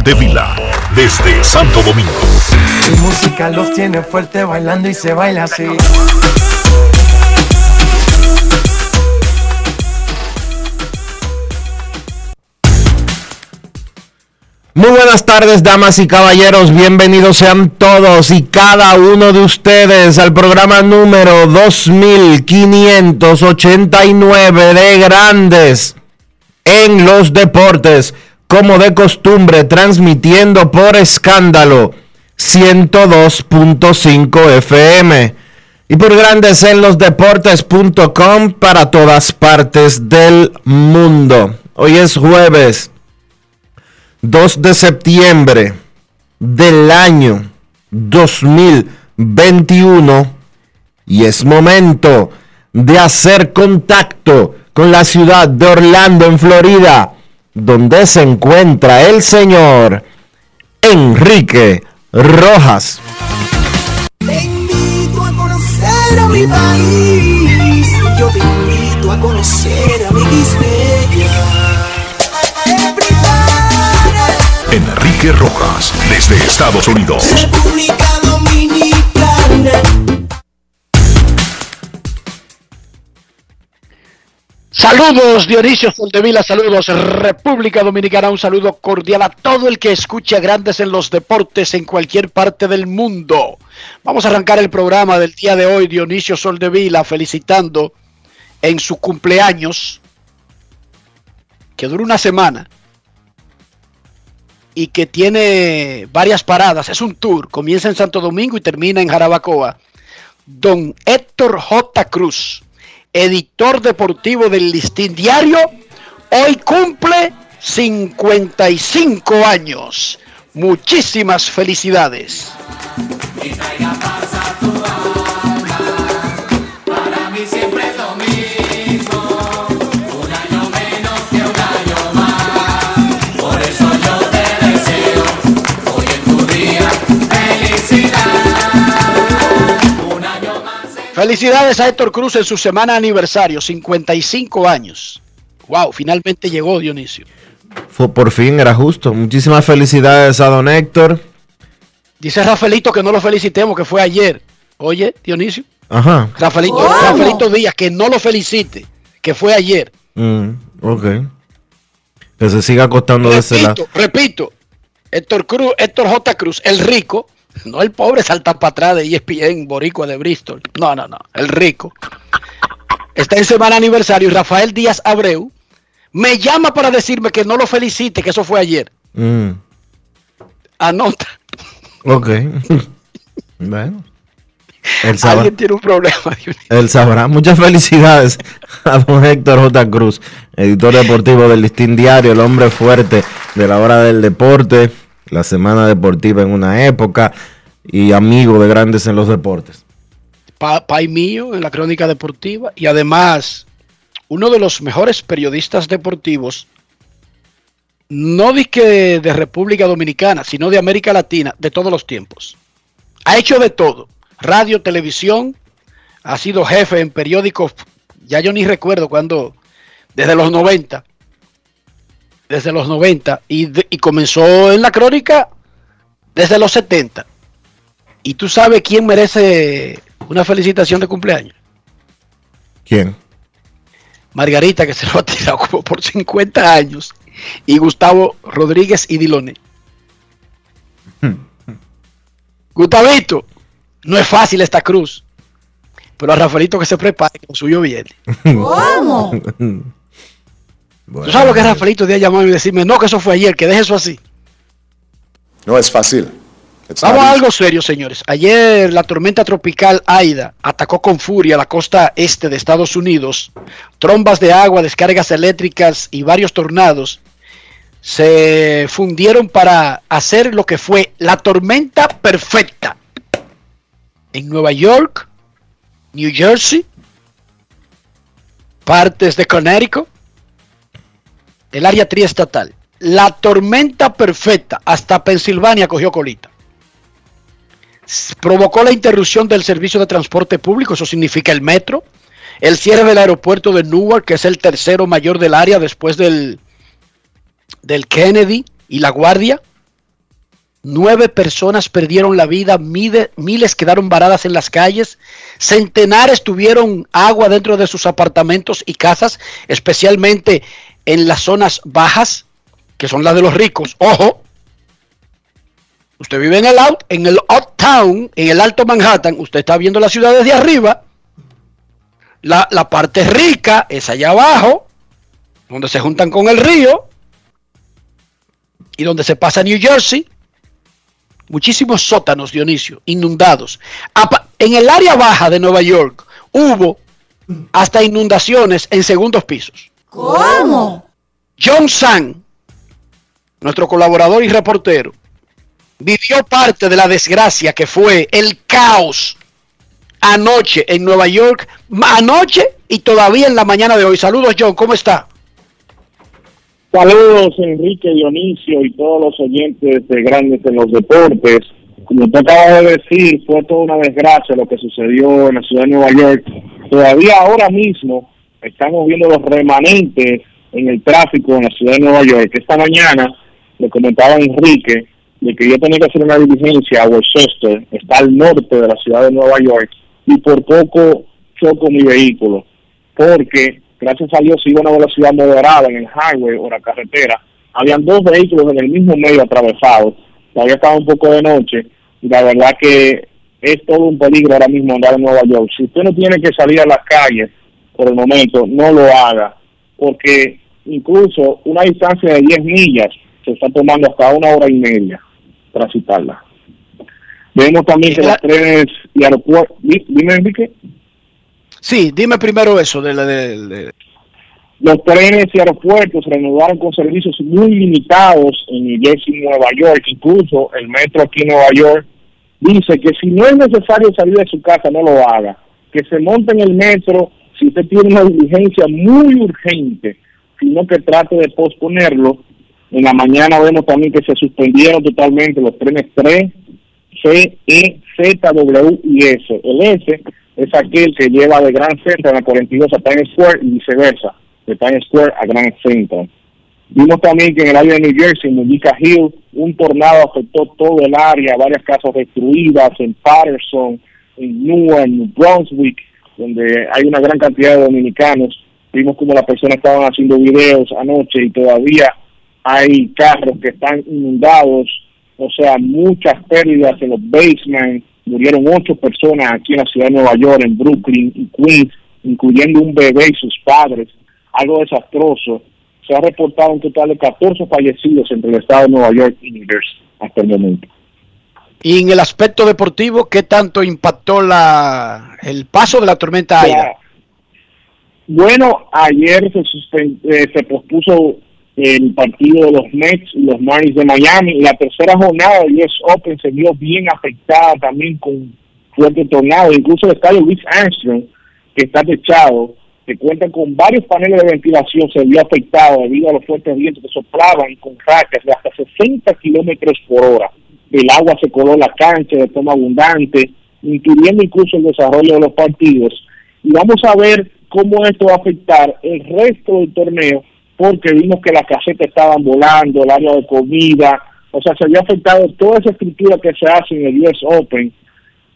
Sol de Vila, desde Santo Domingo. Mi música los tiene fuerte bailando y se baila así. Muy buenas tardes, damas y caballeros. Bienvenidos sean todos y cada uno de ustedes al programa número 2589 de Grandes en los Deportes como de costumbre, transmitiendo por escándalo 102.5 FM y por grandes en los deportes.com para todas partes del mundo. Hoy es jueves 2 de septiembre del año 2021 y es momento de hacer contacto con la ciudad de Orlando, en Florida donde se encuentra el señor Enrique Rojas. Te invito a conocer a mi país, yo te invito a conocer a mi Enrique Rojas, desde Estados Unidos. República Saludos Dionisio Soldevila, saludos República Dominicana, un saludo cordial a todo el que escucha Grandes en los Deportes en cualquier parte del mundo. Vamos a arrancar el programa del día de hoy, Dionisio Soldevila, felicitando en su cumpleaños, que dura una semana y que tiene varias paradas, es un tour, comienza en Santo Domingo y termina en Jarabacoa. Don Héctor J. Cruz editor deportivo del Listín Diario, hoy cumple 55 años. Muchísimas felicidades. Felicidades a Héctor Cruz en su semana aniversario, 55 años. Wow, finalmente llegó Dionisio. Fue, por fin era justo. Muchísimas felicidades a don Héctor. Dice Rafaelito que no lo felicitemos, que fue ayer. Oye, Dionisio. Ajá. Rafaelito, Rafaelito Díaz, que no lo felicite, que fue ayer. Mm, ok. Que se siga acostando de ese lado. Repito, repito, Héctor Cruz, Héctor J. Cruz, el rico, no el pobre salta para atrás de ESPN, Boricua de Bristol. No, no, no, el rico. Está en semana aniversario y Rafael Díaz Abreu me llama para decirme que no lo felicite, que eso fue ayer. Mm, Anota. ok. bueno. Él sabrá, Alguien tiene un problema. Él sabrá. Muchas felicidades a don Héctor J. Cruz, editor deportivo del Listín Diario, el hombre fuerte de la hora del deporte, la semana deportiva en una época y amigo de grandes en los deportes. Pa- pai mío en la crónica deportiva y además uno de los mejores periodistas deportivos, no de de República Dominicana, sino de América Latina, de todos los tiempos. Ha hecho de todo, radio, televisión, ha sido jefe en periódicos, ya yo ni recuerdo cuándo, desde los 90, desde los 90, y, de- y comenzó en la crónica desde los 70. ¿Y tú sabes quién merece una felicitación de cumpleaños? ¿Quién? Margarita, que se lo ha tirado como por 50 años, y Gustavo Rodríguez y Dilone. Gustavito, no es fácil esta cruz, pero a Rafaelito que se prepare, que lo suyo viene. ¿Tú sabes lo que Rafaelito de llamar y decirme, no, que eso fue ayer, que deje eso así? No es fácil. It's Vamos a algo serio, señores. Ayer la tormenta tropical Aida atacó con furia la costa este de Estados Unidos. Trombas de agua, descargas eléctricas y varios tornados se fundieron para hacer lo que fue la tormenta perfecta en Nueva York, New Jersey, partes de Connecticut, el área triestatal. La tormenta perfecta hasta Pensilvania cogió colita provocó la interrupción del servicio de transporte público, eso significa el metro, el cierre del aeropuerto de Newark, que es el tercero mayor del área después del, del Kennedy y La Guardia. Nueve personas perdieron la vida, miles quedaron varadas en las calles, centenares tuvieron agua dentro de sus apartamentos y casas, especialmente en las zonas bajas, que son las de los ricos. Ojo, Usted vive en el out, en el uptown, en el Alto Manhattan, usted está viendo la ciudad desde arriba. La, la parte rica es allá abajo, donde se juntan con el río y donde se pasa New Jersey. Muchísimos sótanos, Dionisio, inundados. En el área baja de Nueva York hubo hasta inundaciones en segundos pisos. ¿Cómo? John San, nuestro colaborador y reportero, vivió parte de la desgracia que fue el caos anoche en Nueva York, ma- anoche y todavía en la mañana de hoy. Saludos, John, ¿cómo está? Saludos Enrique Dionisio y todos los oyentes de Grandes en los Deportes. Como tú acabas de decir, fue toda una desgracia lo que sucedió en la ciudad de Nueva York. Todavía ahora mismo estamos viendo los remanentes en el tráfico en la ciudad de Nueva York. Esta mañana le comentaba a Enrique de que yo tenía que hacer una diligencia a Westchester, está al norte de la ciudad de Nueva York, y por poco choco mi vehículo, porque gracias a Dios iba a una velocidad moderada en el highway o la carretera. Habían dos vehículos en el mismo medio atravesados, todavía estaba un poco de noche, y la verdad que es todo un peligro ahora mismo andar en Nueva York. Si usted no tiene que salir a las calles por el momento, no lo haga, porque incluso una distancia de 10 millas se está tomando hasta una hora y media transitarla. Vemos también que los trenes y aeropuertos... Dime, Enrique. Sí, dime primero eso de la de, de- Los trenes y aeropuertos reanudaron con servicios muy limitados en New Jersey y Nueva York. Incluso el metro aquí en Nueva York dice que si no es necesario salir de su casa, no lo haga. Que se monte en el metro si usted tiene una diligencia muy urgente, sino que trate de posponerlo. En la mañana vemos también que se suspendieron totalmente los trenes 3, C, E, Z, W y S. El S es aquel que lleva de Grand Central a 42 a Times Square y viceversa, de Times Square a Grand Central. Vimos también que en el área de New Jersey, en Mujica Hill, un tornado afectó todo el área, varias casas destruidas en Patterson, en Newark, en Brunswick, donde hay una gran cantidad de dominicanos. Vimos como las personas estaban haciendo videos anoche y todavía hay carros que están inundados, o sea, muchas pérdidas en los basements. Murieron ocho personas aquí en la ciudad de Nueva York, en Brooklyn y Queens, incluyendo un bebé y sus padres. Algo desastroso se ha reportado un total de 14 fallecidos entre el estado de Nueva York y New Jersey hasta el momento. Y en el aspecto deportivo, ¿qué tanto impactó la el paso de la tormenta Aida? Bueno, ayer se, eh, se pospuso el partido de los Mets y los Marlins de Miami. La tercera jornada del US Open se vio bien afectada también con fuerte tornado. Incluso el estadio Luis Armstrong, que está techado, que cuenta con varios paneles de ventilación, se vio afectado debido a los fuertes vientos que soplaban con rachas de hasta 60 kilómetros por hora. El agua se coló la cancha de forma abundante, impidiendo incluso el desarrollo de los partidos. Y vamos a ver cómo esto va a afectar el resto del torneo, porque vimos que las casetas estaban volando, el área de comida, o sea, se había afectado toda esa estructura que se hace en el US Open,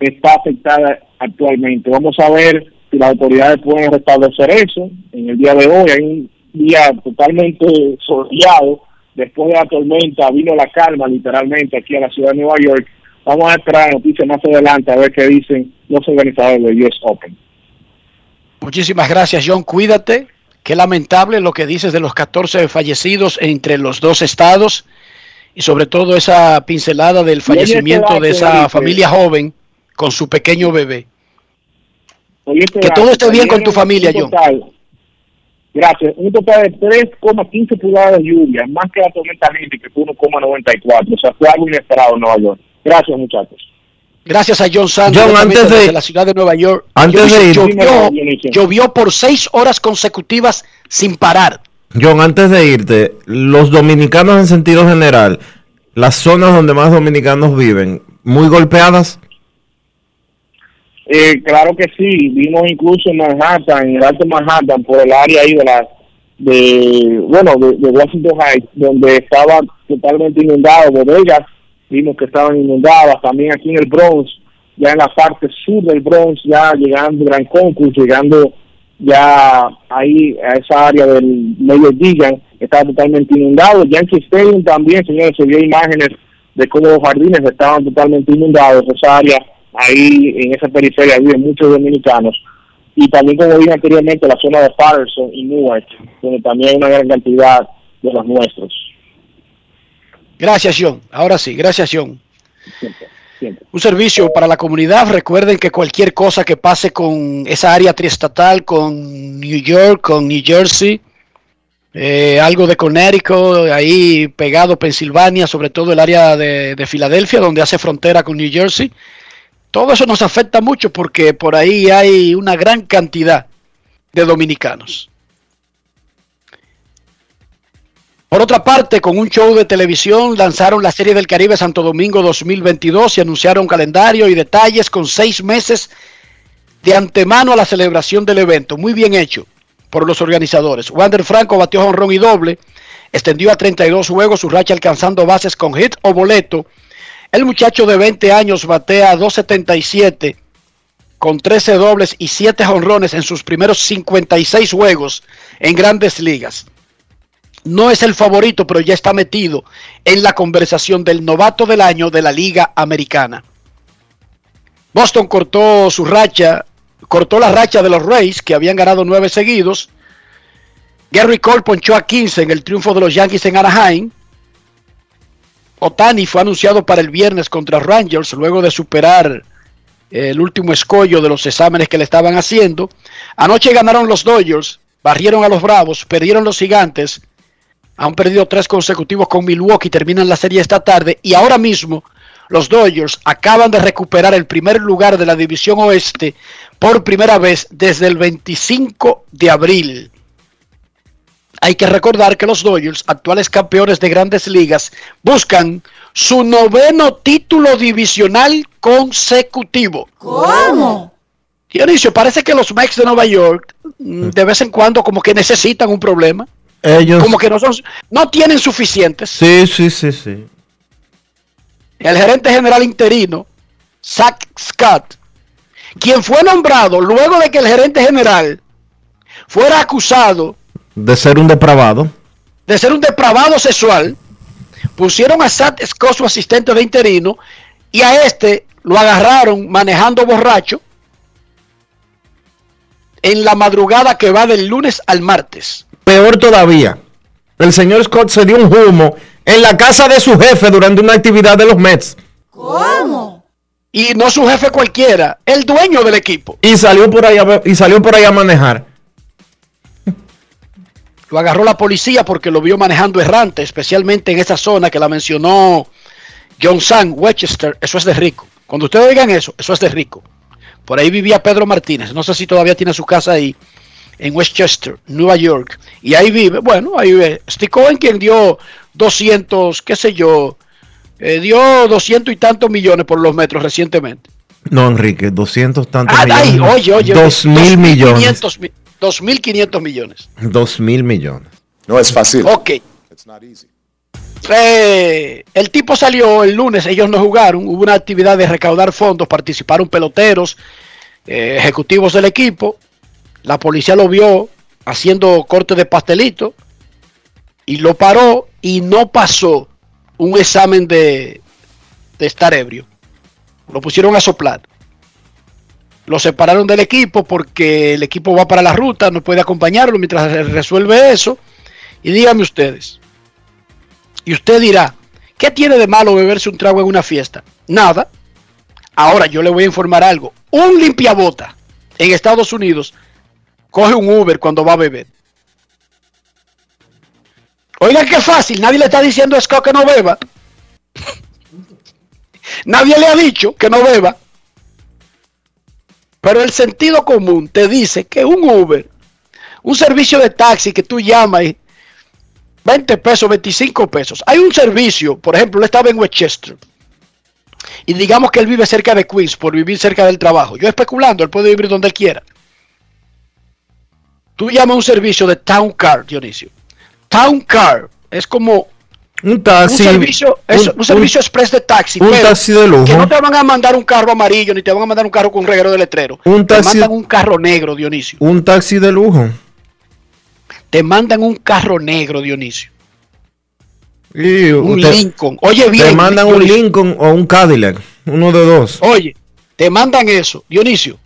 está afectada actualmente. Vamos a ver si las autoridades pueden restablecer eso. En el día de hoy hay un día totalmente soleado. Después de la tormenta vino la calma literalmente aquí a la ciudad de Nueva York. Vamos a esperar noticias más adelante a ver qué dicen los organizadores del US Open. Muchísimas gracias, John. Cuídate. Qué lamentable lo que dices de los 14 fallecidos entre los dos estados y sobre todo esa pincelada del fallecimiento de esa familia joven con su pequeño bebé. Que todo esté bien con tu familia, John. Gracias. Un total de 3,15 pulgadas de lluvia, más que la tormenta Lindy, que fue 1,94. O sea, fue algo inesperado en Nueva York. Gracias, muchachos. Gracias a John Santos, John, antes de, la ciudad de Nueva York. Antes de ir, llovió, llovió por seis horas consecutivas sin parar. John, antes de irte, los dominicanos en sentido general, las zonas donde más dominicanos viven, muy golpeadas. Eh, claro que sí, vimos incluso en Manhattan, en el Alto Manhattan, por el área ahí de la, de, bueno, de, de Washington Heights, donde estaba totalmente inundado, bodegas, vimos que estaban inundadas, también aquí en el Bronx, ya en la parte sur del Bronx, ya llegando Gran Concurso, llegando ya ahí a esa área del medio Digan, estaba totalmente inundado, Yankee Stadium también, señores, se vio imágenes de cómo los jardines estaban totalmente inundados, esa área ahí en esa periferia viven muchos dominicanos. Y también como dije anteriormente la zona de Patterson y Newark donde también hay una gran cantidad de los nuestros. Gracias John. Ahora sí gracias John. Siempre, siempre. un servicio para la comunidad. Recuerden que cualquier cosa que pase con esa área triestatal con New York con New Jersey eh, algo de Connecticut, ahí pegado Pensilvania, sobre todo el área de, de Filadelfia, donde hace frontera con New Jersey, todo eso nos afecta mucho porque por ahí hay una gran cantidad de dominicanos. Por otra parte, con un show de televisión lanzaron la Serie del Caribe Santo Domingo 2022 y anunciaron calendario y detalles con seis meses de antemano a la celebración del evento. Muy bien hecho por los organizadores. Wander Franco batió honrón y doble, extendió a 32 juegos su racha alcanzando bases con hit o boleto el muchacho de 20 años batea 277 con 13 dobles y 7 jonrones en sus primeros 56 juegos en grandes ligas. No es el favorito, pero ya está metido en la conversación del novato del año de la Liga Americana. Boston cortó su racha, cortó la racha de los Rays, que habían ganado nueve seguidos. Gary Cole ponchó a 15 en el triunfo de los Yankees en Anaheim. Otani fue anunciado para el viernes contra Rangers luego de superar el último escollo de los exámenes que le estaban haciendo. Anoche ganaron los Dodgers, barrieron a los Bravos, perdieron los Gigantes, han perdido tres consecutivos con Milwaukee, terminan la serie esta tarde y ahora mismo los Dodgers acaban de recuperar el primer lugar de la división oeste por primera vez desde el 25 de abril. Hay que recordar que los Dodgers, actuales campeones de grandes ligas, buscan su noveno título divisional consecutivo. ¿Cómo? Dionisio, parece que los Mets de Nueva York mm, de vez en cuando como que necesitan un problema, Ellos. como que no son, no tienen suficientes. Sí, sí, sí, sí. El gerente general interino, Zach Scott, quien fue nombrado luego de que el gerente general fuera acusado De ser un depravado. de ser un depravado sexual, pusieron a Zach Scott, su asistente de interino, y a este lo agarraron manejando borracho en la madrugada que va del lunes al martes. Peor todavía. El señor Scott se dio un humo en la casa de su jefe durante una actividad de los Mets. Y no su jefe cualquiera, el dueño del equipo. Y salió por ahí a, y salió por ahí a manejar. Lo agarró la policía porque lo vio manejando errante, especialmente en esa zona que la mencionó John San, Westchester. Eso es de rico. Cuando ustedes oigan eso, eso es de rico. Por ahí vivía Pedro Martínez. No sé si todavía tiene su casa ahí, en Westchester, Nueva York. Y ahí vive, bueno, ahí vive. Steve Cohen, quien dio 200, qué sé yo, eh, dio 200 y tantos millones por los metros recientemente. No, Enrique, 200 tantos Ah, ay, millones. oye, oye. Dos oye, mil millones. 2.500 mi- 2.500 millones. Dos mil millones. No es fácil. Ok. It's not easy. Eh, el tipo salió el lunes, ellos no jugaron, hubo una actividad de recaudar fondos, participaron peloteros, eh, ejecutivos del equipo, la policía lo vio haciendo corte de pastelito y lo paró y no pasó un examen de, de estar ebrio. Lo pusieron a soplar. Lo separaron del equipo porque el equipo va para la ruta, no puede acompañarlo mientras resuelve eso. Y díganme ustedes, y usted dirá, ¿qué tiene de malo beberse un trago en una fiesta? Nada. Ahora yo le voy a informar algo. Un limpiabota en Estados Unidos coge un Uber cuando va a beber. Oigan qué fácil, nadie le está diciendo a Scott que no beba. nadie le ha dicho que no beba. Pero el sentido común te dice que un Uber, un servicio de taxi que tú llamas y 20 pesos, 25 pesos. Hay un servicio, por ejemplo, él estaba en Westchester. Y digamos que él vive cerca de Queens por vivir cerca del trabajo. Yo especulando, él puede vivir donde él quiera. Tú llamas un servicio de Town Car, Dionisio. Town Car es como Un taxi. un servicio, es un, un- servicio express de taxi. un pero taxi de lujo. Que no te van a mandar un carro amarillo ni te van a mandar un carro con reguero de letrero. Un te taxi- mandan un carro negro, Dionisio. Un taxi de lujo. Te mandan un carro negro, Dionisio. Y Un te, Lincoln. Oye bien. te mandan un. Lincoln o un Cadillac. Uno de dos. Oye, te mandan eso, Dionisio.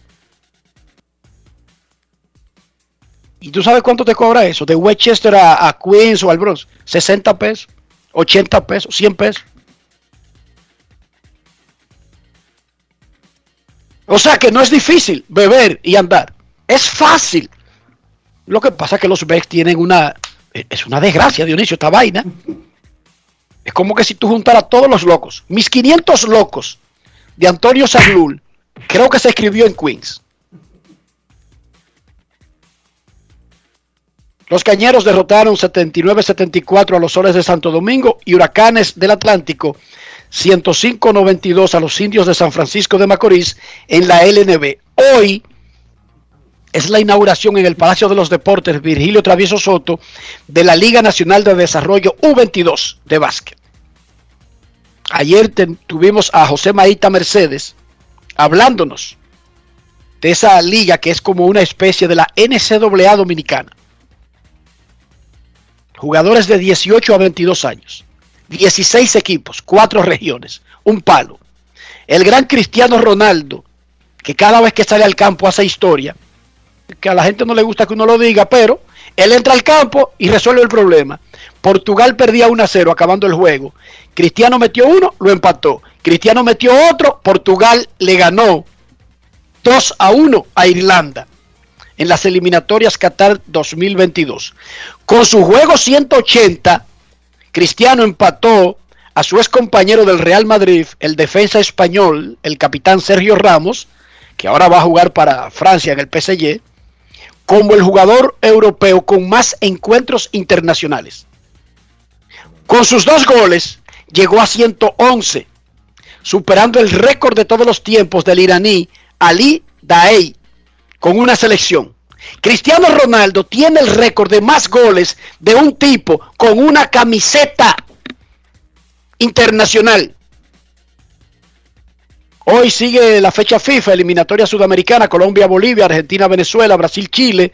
¿Y tú sabes cuánto te cobra eso? De Westchester a, a Queens o al Bronx. 60 pesos, 80 pesos, 100 pesos. O sea que no es difícil beber y andar. Es fácil. Lo que pasa es que los Bex tienen una... Es una desgracia, Dionisio, esta vaina. Es como que si tú juntaras a todos los locos. Mis 500 locos de Antonio Saglul, creo que se escribió en Queens. Los cañeros derrotaron 79-74 a los soles de Santo Domingo y huracanes del Atlántico 105-92 a los indios de San Francisco de Macorís en la LNB. Hoy es la inauguración en el Palacio de los Deportes Virgilio Travieso Soto de la Liga Nacional de Desarrollo U22 de básquet. Ayer tuvimos a José Maíta Mercedes hablándonos de esa liga que es como una especie de la NCAA dominicana. Jugadores de 18 a 22 años, 16 equipos, 4 regiones, un palo. El gran Cristiano Ronaldo, que cada vez que sale al campo hace historia, que a la gente no le gusta que uno lo diga, pero él entra al campo y resuelve el problema. Portugal perdía 1 a 0 acabando el juego. Cristiano metió uno, lo empató. Cristiano metió otro, Portugal le ganó 2 a 1 a Irlanda en las eliminatorias Qatar 2022. Con su juego 180, Cristiano empató a su ex compañero del Real Madrid, el defensa español, el capitán Sergio Ramos, que ahora va a jugar para Francia en el PSG, como el jugador europeo con más encuentros internacionales. Con sus dos goles, llegó a 111, superando el récord de todos los tiempos del iraní Ali Daei con una selección. Cristiano Ronaldo tiene el récord de más goles de un tipo con una camiseta internacional. Hoy sigue la fecha FIFA, eliminatoria sudamericana, Colombia, Bolivia, Argentina, Venezuela, Brasil, Chile,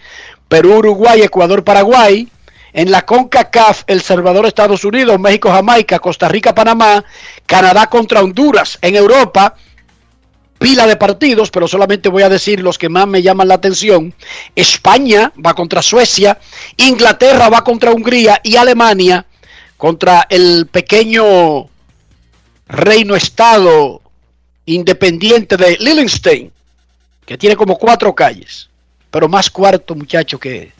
Perú, Uruguay, Ecuador, Paraguay. En la CONCACAF, El Salvador, Estados Unidos, México, Jamaica, Costa Rica, Panamá, Canadá contra Honduras. En Europa, pila de partidos, pero solamente voy a decir los que más me llaman la atención. España va contra Suecia, Inglaterra va contra Hungría y Alemania contra el pequeño reino estado independiente de Lillenstein, que tiene como cuatro calles, pero más cuarto muchacho que,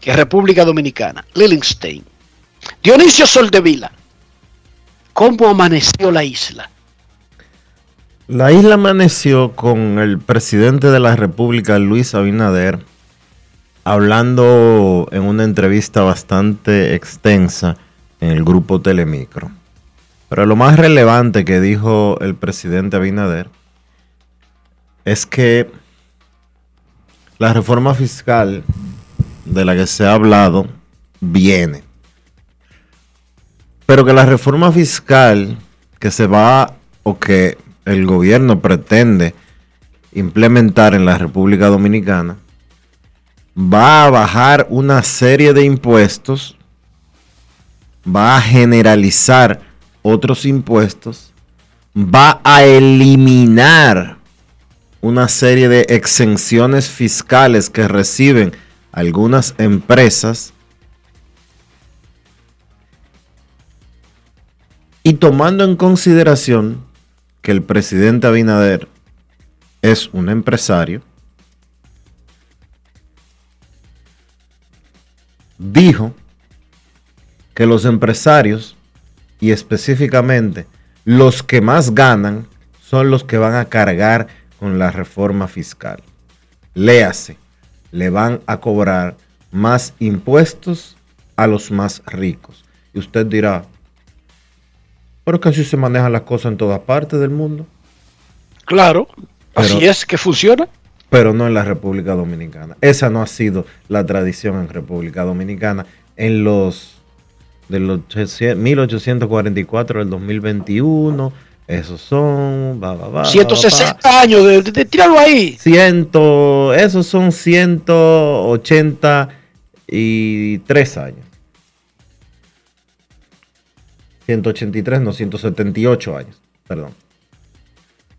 que República Dominicana, Lillenstein. Dionisio Soldevila, ¿cómo amaneció la isla? La isla amaneció con el presidente de la República, Luis Abinader, hablando en una entrevista bastante extensa en el grupo Telemicro. Pero lo más relevante que dijo el presidente Abinader es que la reforma fiscal de la que se ha hablado viene. Pero que la reforma fiscal que se va o que el gobierno pretende implementar en la República Dominicana va a bajar una serie de impuestos, va a generalizar otros impuestos, va a eliminar una serie de exenciones fiscales que reciben algunas empresas y tomando en consideración que el presidente Abinader es un empresario, dijo que los empresarios y específicamente los que más ganan son los que van a cargar con la reforma fiscal. Léase, le van a cobrar más impuestos a los más ricos. Y usted dirá, pero que así se manejan las cosas en todas partes del mundo. Claro, así es que funciona. pero no en la República Dominicana. Esa no ha sido la tradición en República Dominicana en los de los 1844 del 2021. Esos son va, va, va, va, va, 160 años, de, de- de- tíralo ahí. Ciento, esos son 183 años. 183, no, 178 años, perdón.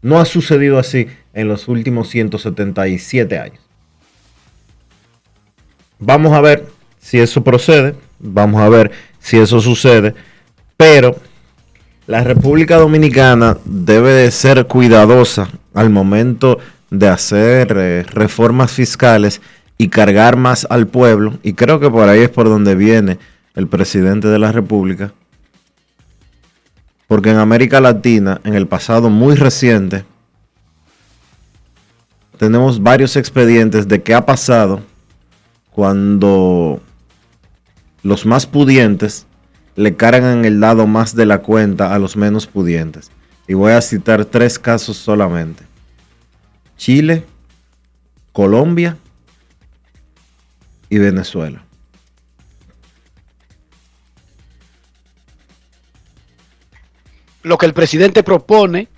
No ha sucedido así en los últimos 177 años. Vamos a ver si eso procede, vamos a ver si eso sucede, pero la República Dominicana debe de ser cuidadosa al momento de hacer eh, reformas fiscales y cargar más al pueblo, y creo que por ahí es por donde viene el presidente de la República, porque en América Latina, en el pasado muy reciente, tenemos varios expedientes de qué ha pasado cuando los más pudientes le cargan el dado más de la cuenta a los menos pudientes. Y voy a citar tres casos solamente. Chile, Colombia y Venezuela. Lo que el presidente propone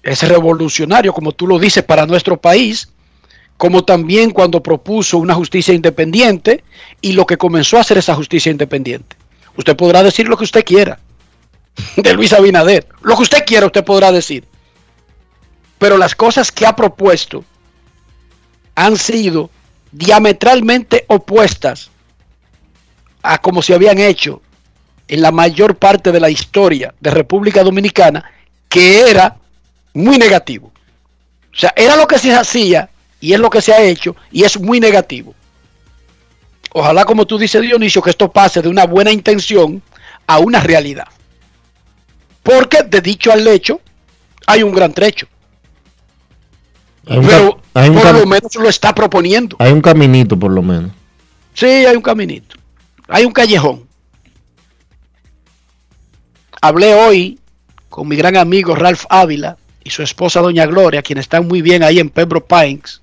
es revolucionario, como tú lo dices, para nuestro país, como también cuando propuso una justicia independiente y lo que comenzó a hacer esa justicia independiente. Usted podrá decir lo que usted quiera de Luis Abinader, lo que usted quiera usted podrá decir, pero las cosas que ha propuesto han sido diametralmente opuestas a como se habían hecho en la mayor parte de la historia de República Dominicana, que era muy negativo. O sea, era lo que se hacía y es lo que se ha hecho y es muy negativo. Ojalá, como tú dices, Dionisio, que esto pase de una buena intención a una realidad. Porque de dicho al hecho hay un gran trecho. Hay un, Pero ca- hay un por lo menos lo está proponiendo. hay un caminito por lo menos. Sí, hay un caminito. Hay un callejón. Hablé hoy con mi gran amigo Ralph Ávila y su esposa Doña Gloria, quienes están muy bien ahí en Pembroke Pines.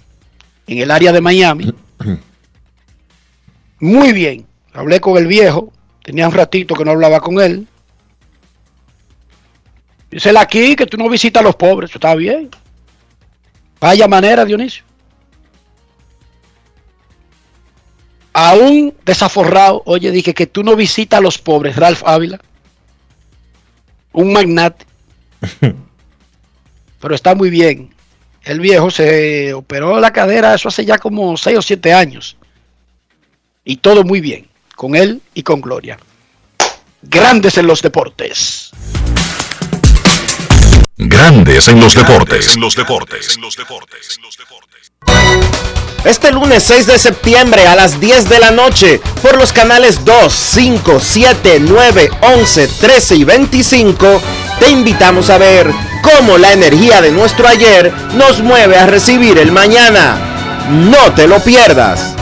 en el área de Miami. Muy bien. Hablé con el viejo. Tenía un ratito que no hablaba con él. Dice aquí que tú no visitas a los pobres. Eso está bien. Vaya manera, Dionisio. Aún desaforrado, oye, dije que tú no visitas a los pobres, Ralph Ávila. Un magnate. Pero está muy bien. El viejo se operó la cadera, eso hace ya como 6 o 7 años. Y todo muy bien, con él y con Gloria. Grandes en los deportes. Grandes en los deportes. En los deportes. En los deportes. Este lunes 6 de septiembre a las 10 de la noche por los canales 2, 5, 7, 9, 11, 13 y 25 te invitamos a ver cómo la energía de nuestro ayer nos mueve a recibir el mañana. No te lo pierdas.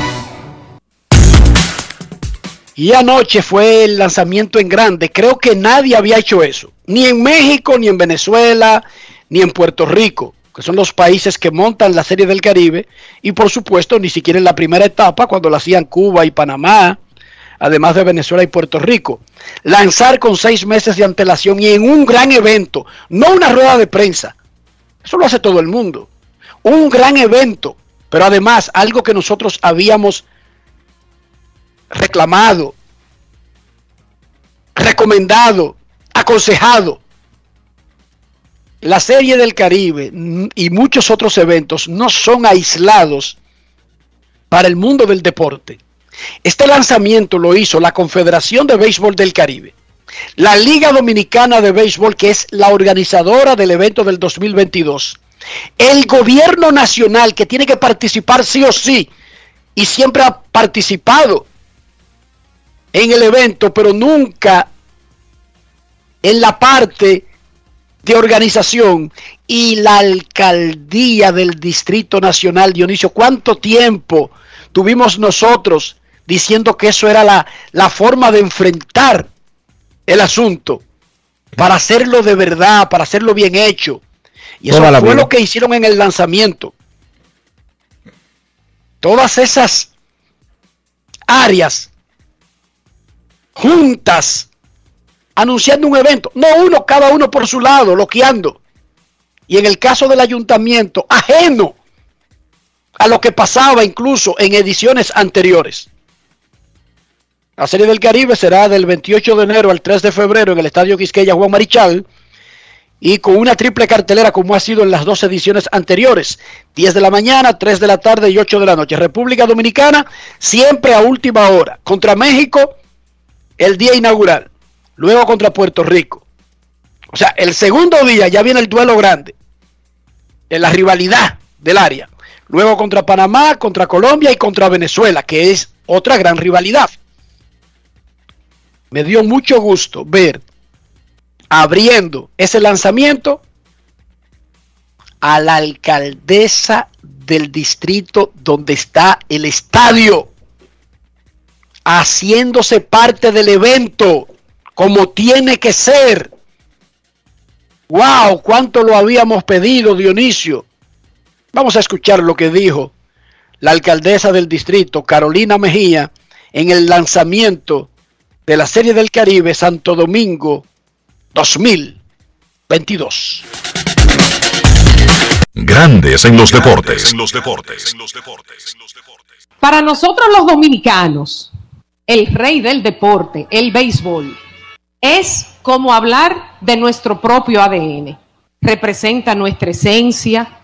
Y anoche fue el lanzamiento en grande. Creo que nadie había hecho eso. Ni en México, ni en Venezuela, ni en Puerto Rico, que son los países que montan la Serie del Caribe. Y por supuesto, ni siquiera en la primera etapa, cuando la hacían Cuba y Panamá, además de Venezuela y Puerto Rico. Lanzar con seis meses de antelación y en un gran evento, no una rueda de prensa. Eso lo hace todo el mundo. Un gran evento, pero además algo que nosotros habíamos reclamado, recomendado, aconsejado. La Serie del Caribe y muchos otros eventos no son aislados para el mundo del deporte. Este lanzamiento lo hizo la Confederación de Béisbol del Caribe, la Liga Dominicana de Béisbol, que es la organizadora del evento del 2022, el gobierno nacional, que tiene que participar sí o sí, y siempre ha participado en el evento, pero nunca en la parte de organización y la alcaldía del Distrito Nacional, Dionisio, ¿cuánto tiempo tuvimos nosotros diciendo que eso era la, la forma de enfrentar el asunto para hacerlo de verdad, para hacerlo bien hecho? Y eso fue lo que hicieron en el lanzamiento. Todas esas áreas juntas anunciando un evento, no uno, cada uno por su lado, loqueando. Y en el caso del ayuntamiento, ajeno a lo que pasaba incluso en ediciones anteriores. La Serie del Caribe será del 28 de enero al 3 de febrero en el Estadio Quisqueya Juan Marichal y con una triple cartelera como ha sido en las dos ediciones anteriores, 10 de la mañana, 3 de la tarde y 8 de la noche. República Dominicana siempre a última hora. Contra México el día inaugural, luego contra Puerto Rico. O sea, el segundo día ya viene el duelo grande, en la rivalidad del área. Luego contra Panamá, contra Colombia y contra Venezuela, que es otra gran rivalidad. Me dio mucho gusto ver abriendo ese lanzamiento a la alcaldesa del distrito donde está el estadio haciéndose parte del evento como tiene que ser. ¡Wow! ¿Cuánto lo habíamos pedido, Dionisio? Vamos a escuchar lo que dijo la alcaldesa del distrito, Carolina Mejía, en el lanzamiento de la Serie del Caribe Santo Domingo 2022. Grandes en los deportes. En los deportes. Para nosotros los dominicanos, el rey del deporte, el béisbol, es como hablar de nuestro propio ADN. Representa nuestra esencia,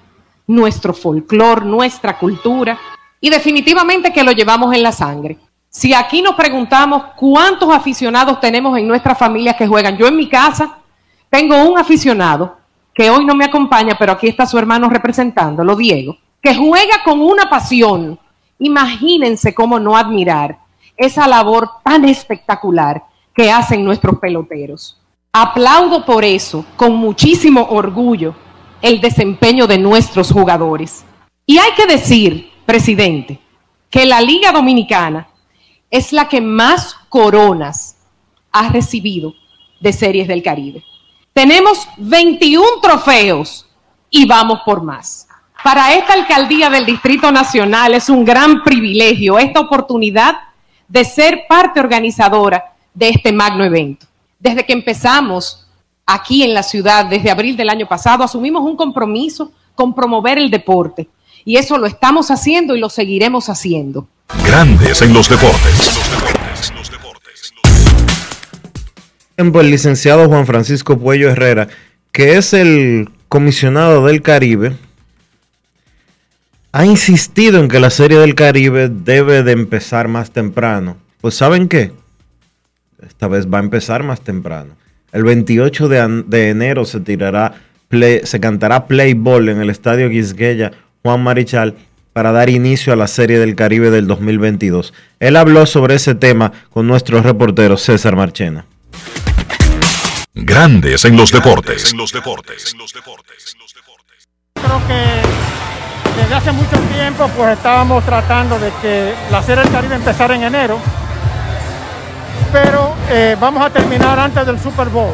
nuestro folclor, nuestra cultura y definitivamente que lo llevamos en la sangre. Si aquí nos preguntamos cuántos aficionados tenemos en nuestra familia que juegan, yo en mi casa tengo un aficionado que hoy no me acompaña, pero aquí está su hermano representándolo, Diego, que juega con una pasión. Imagínense cómo no admirar esa labor tan espectacular que hacen nuestros peloteros. Aplaudo por eso, con muchísimo orgullo, el desempeño de nuestros jugadores. Y hay que decir, presidente, que la Liga Dominicana es la que más coronas ha recibido de series del Caribe. Tenemos 21 trofeos y vamos por más. para esta alcaldía del Distrito Nacional es un gran privilegio esta oportunidad de ser parte organizadora de este magno evento. Desde que empezamos aquí en la ciudad, desde abril del año pasado, asumimos un compromiso con promover el deporte. Y eso lo estamos haciendo y lo seguiremos haciendo. Grandes en los deportes. El licenciado Juan Francisco Puello Herrera, que es el comisionado del Caribe, ha insistido en que la Serie del Caribe debe de empezar más temprano. Pues ¿saben qué? Esta vez va a empezar más temprano. El 28 de, enero se tirará, se cantará Play Ball en el Estadio Quisqueya Juan Marichal para dar inicio a la Serie del Caribe del 2022. Él habló sobre ese tema con nuestro reportero César Marchena. Grandes en los deportes. En los deportes. Creo que desde hace mucho tiempo pues estábamos tratando de que la Serie del Caribe empezara en enero pero eh, vamos a terminar antes del Super Bowl,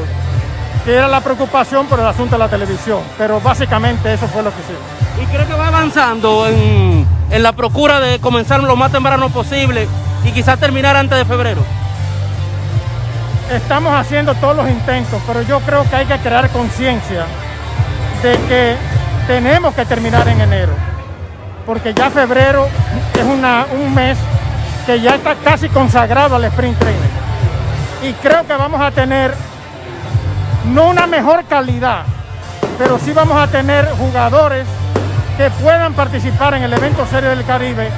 que era la preocupación por el asunto de la televisión, pero básicamente eso fue lo que hicimos. ¿Y creo que va avanzando en, en la procura de comenzar lo más temprano posible y quizás terminar antes de febrero? Estamos haciendo todos los intentos, pero yo creo que hay que crear conciencia de que tenemos que terminar en enero, porque ya febrero es una, un mes que ya está casi consagrado al sprint training y creo que vamos a tener no una mejor calidad, pero sí vamos a tener jugadores que puedan participar en el evento Serie del Caribe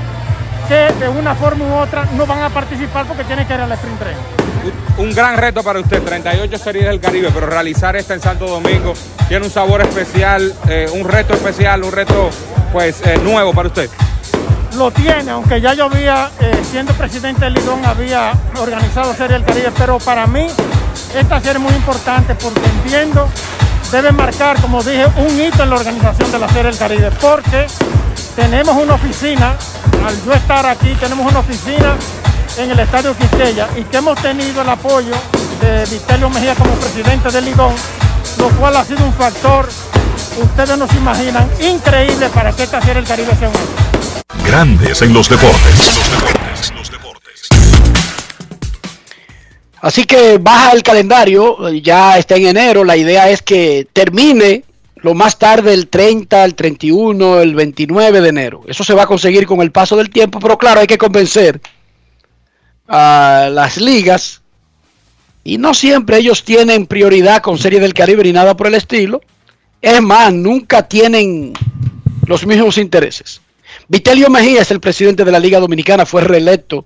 que de una forma u otra no van a participar porque tienen que ir al sprint train. Un gran reto para usted, 38 series del Caribe, pero realizar esta en Santo Domingo tiene un sabor especial, eh, un reto especial, un reto pues eh, nuevo para usted lo tiene, aunque ya yo había, eh, siendo presidente del Lidón, había organizado Serie del Caribe, pero para mí esta serie es muy importante porque entiendo, debe marcar, como dije, un hito en la organización de la Serie del Caribe, porque tenemos una oficina, al yo estar aquí, tenemos una oficina en el Estadio Quisqueya y que hemos tenido el apoyo de Vitelio Mejía como presidente del Lidón, lo cual ha sido un factor, ustedes no se imaginan, increíble para que esta Serie del Caribe sea un. Grandes en los deportes. Así que baja el calendario, ya está en enero, la idea es que termine lo más tarde el 30, el 31, el 29 de enero. Eso se va a conseguir con el paso del tiempo, pero claro, hay que convencer a las ligas y no siempre ellos tienen prioridad con Serie del Caribe ni nada por el estilo. Es más, nunca tienen los mismos intereses. Vitelio Mejía es el presidente de la Liga Dominicana, fue reelecto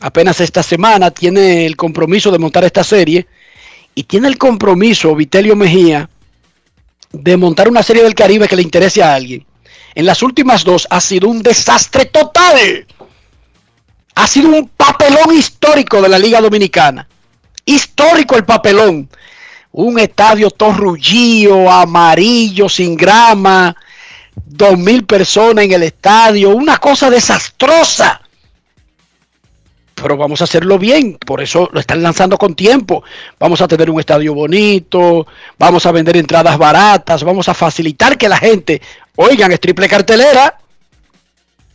apenas esta semana, tiene el compromiso de montar esta serie y tiene el compromiso, Vitelio Mejía, de montar una serie del Caribe que le interese a alguien. En las últimas dos ha sido un desastre total. Ha sido un papelón histórico de la Liga Dominicana. Histórico el papelón. Un estadio torrullío, amarillo, sin grama, dos mil personas en el estadio, una cosa desastrosa. Pero vamos a hacerlo bien, por eso lo están lanzando con tiempo. Vamos a tener un estadio bonito, vamos a vender entradas baratas, vamos a facilitar que la gente, oigan, es triple cartelera,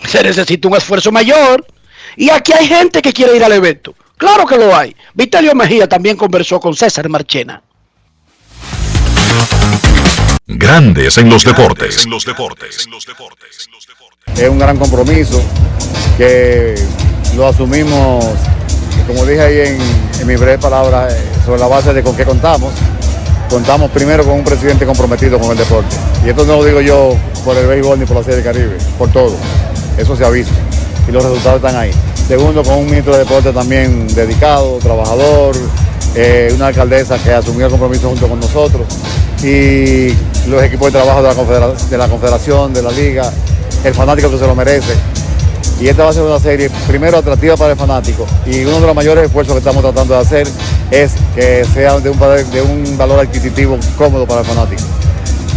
se necesita un esfuerzo mayor. Y aquí hay gente que quiere ir al evento. Claro que lo hay. Vitalio Mejía también conversó con César Marchena. Grandes en los deportes. Es un gran compromiso que lo asumimos, como dije ahí en, mi breve palabra, eh, sobre la base de con qué contamos. Contamos primero con un presidente comprometido con el deporte. Y esto no lo digo yo por el béisbol ni por la Serie del Caribe, por todo. Eso se ha visto y los resultados están ahí. Segundo, con un ministro de deporte también dedicado, trabajador, eh, una alcaldesa que asumió el compromiso junto con nosotros y los equipos de trabajo de la, de la Confederación, de la Liga, el fanático que se lo merece. Y esta va a ser una serie, primero, atractiva para el fanático. Y uno de los mayores esfuerzos que estamos tratando de hacer es que sea de un, de un valor adquisitivo cómodo para el fanático.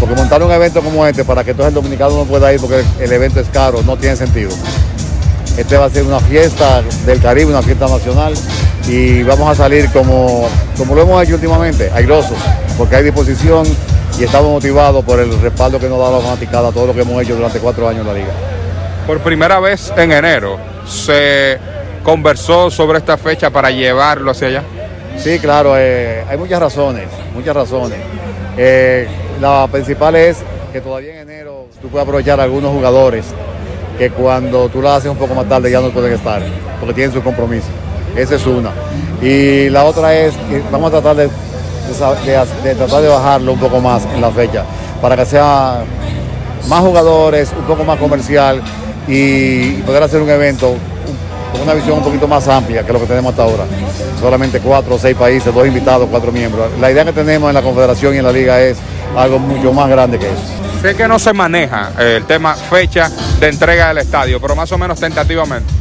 Porque montar un evento como este para que todo el dominicano no pueda ir porque el evento es caro no tiene sentido. Este va a ser una fiesta del Caribe, una fiesta nacional y vamos a salir como, como lo hemos hecho últimamente, airosos, porque hay disposición, y estamos motivados por el respaldo que nos da la fanaticada, todo lo que hemos hecho durante cuatro años en la liga. Por primera vez en enero se conversó sobre esta fecha para llevarlo hacia allá. Sí, claro, eh, hay muchas razones, muchas razones. Eh, la principal es que todavía en enero tú puedes aprovechar a algunos jugadores que cuando tú la haces un poco más tarde ya no pueden estar, porque tienen su compromiso. Esa es una. Y la otra es que vamos a tratar de, tratar de bajarlo un poco más en la fecha, para que sea más jugadores, un poco más comercial y poder hacer un evento con una visión un poquito más amplia que lo que tenemos hasta ahora. Solamente cuatro o seis países, dos invitados, cuatro miembros. La idea que tenemos en la confederación y en la liga es algo mucho más grande que eso. Sé que no se maneja eh, el tema fecha de entrega del estadio, pero más o menos tentativamente.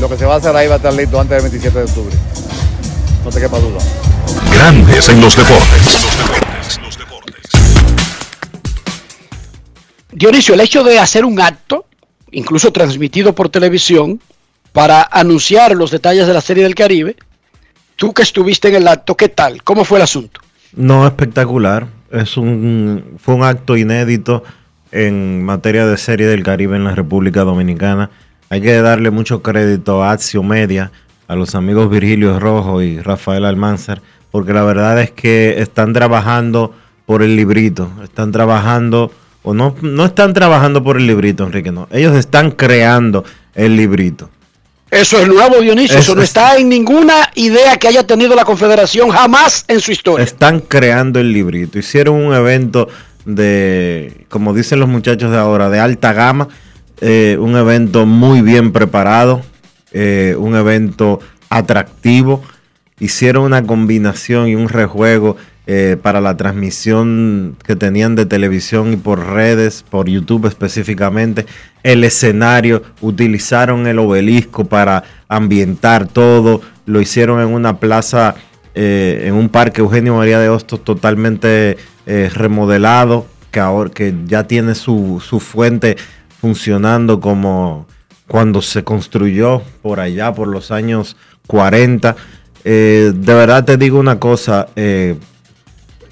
Lo que se va a hacer ahí va a estar listo antes del 27 de octubre. No te quepa duda. Grandes en los deportes. Dionisio, el hecho de hacer un acto, incluso transmitido por televisión, para anunciar los detalles de la Serie del Caribe, tú que estuviste en el acto, ¿qué tal? ¿Cómo fue el asunto? No espectacular. Es un, fue un acto inédito en materia de serie del Caribe en la República Dominicana. Hay que darle mucho crédito a Axio Media, a los amigos Virgilio Rojo y Rafael Almanzar, porque la verdad es que están trabajando por el librito, están trabajando, o no, no están trabajando por el librito, Enrique, no. Ellos están creando el librito. Eso es nuevo, Dionisio. Eso, Eso no es- está en ninguna idea que haya tenido la Confederación jamás en su historia. Están creando el librito. Hicieron un evento de, como dicen los muchachos de ahora, de alta gama. eh, un evento muy bien preparado. eh, un evento atractivo. Hicieron una combinación y un rejuego eh, para la transmisión que tenían de televisión y por redes, por YouTube específicamente. El escenario, utilizaron el obelisco para ambientar todo. Lo hicieron en una plaza eh, en un parque Eugenio María de Hostos totalmente eh, remodelado, que ahora que ya tiene su, su fuente funcionando como cuando se construyó por allá, por los años 40. Eh, de verdad te digo una cosa,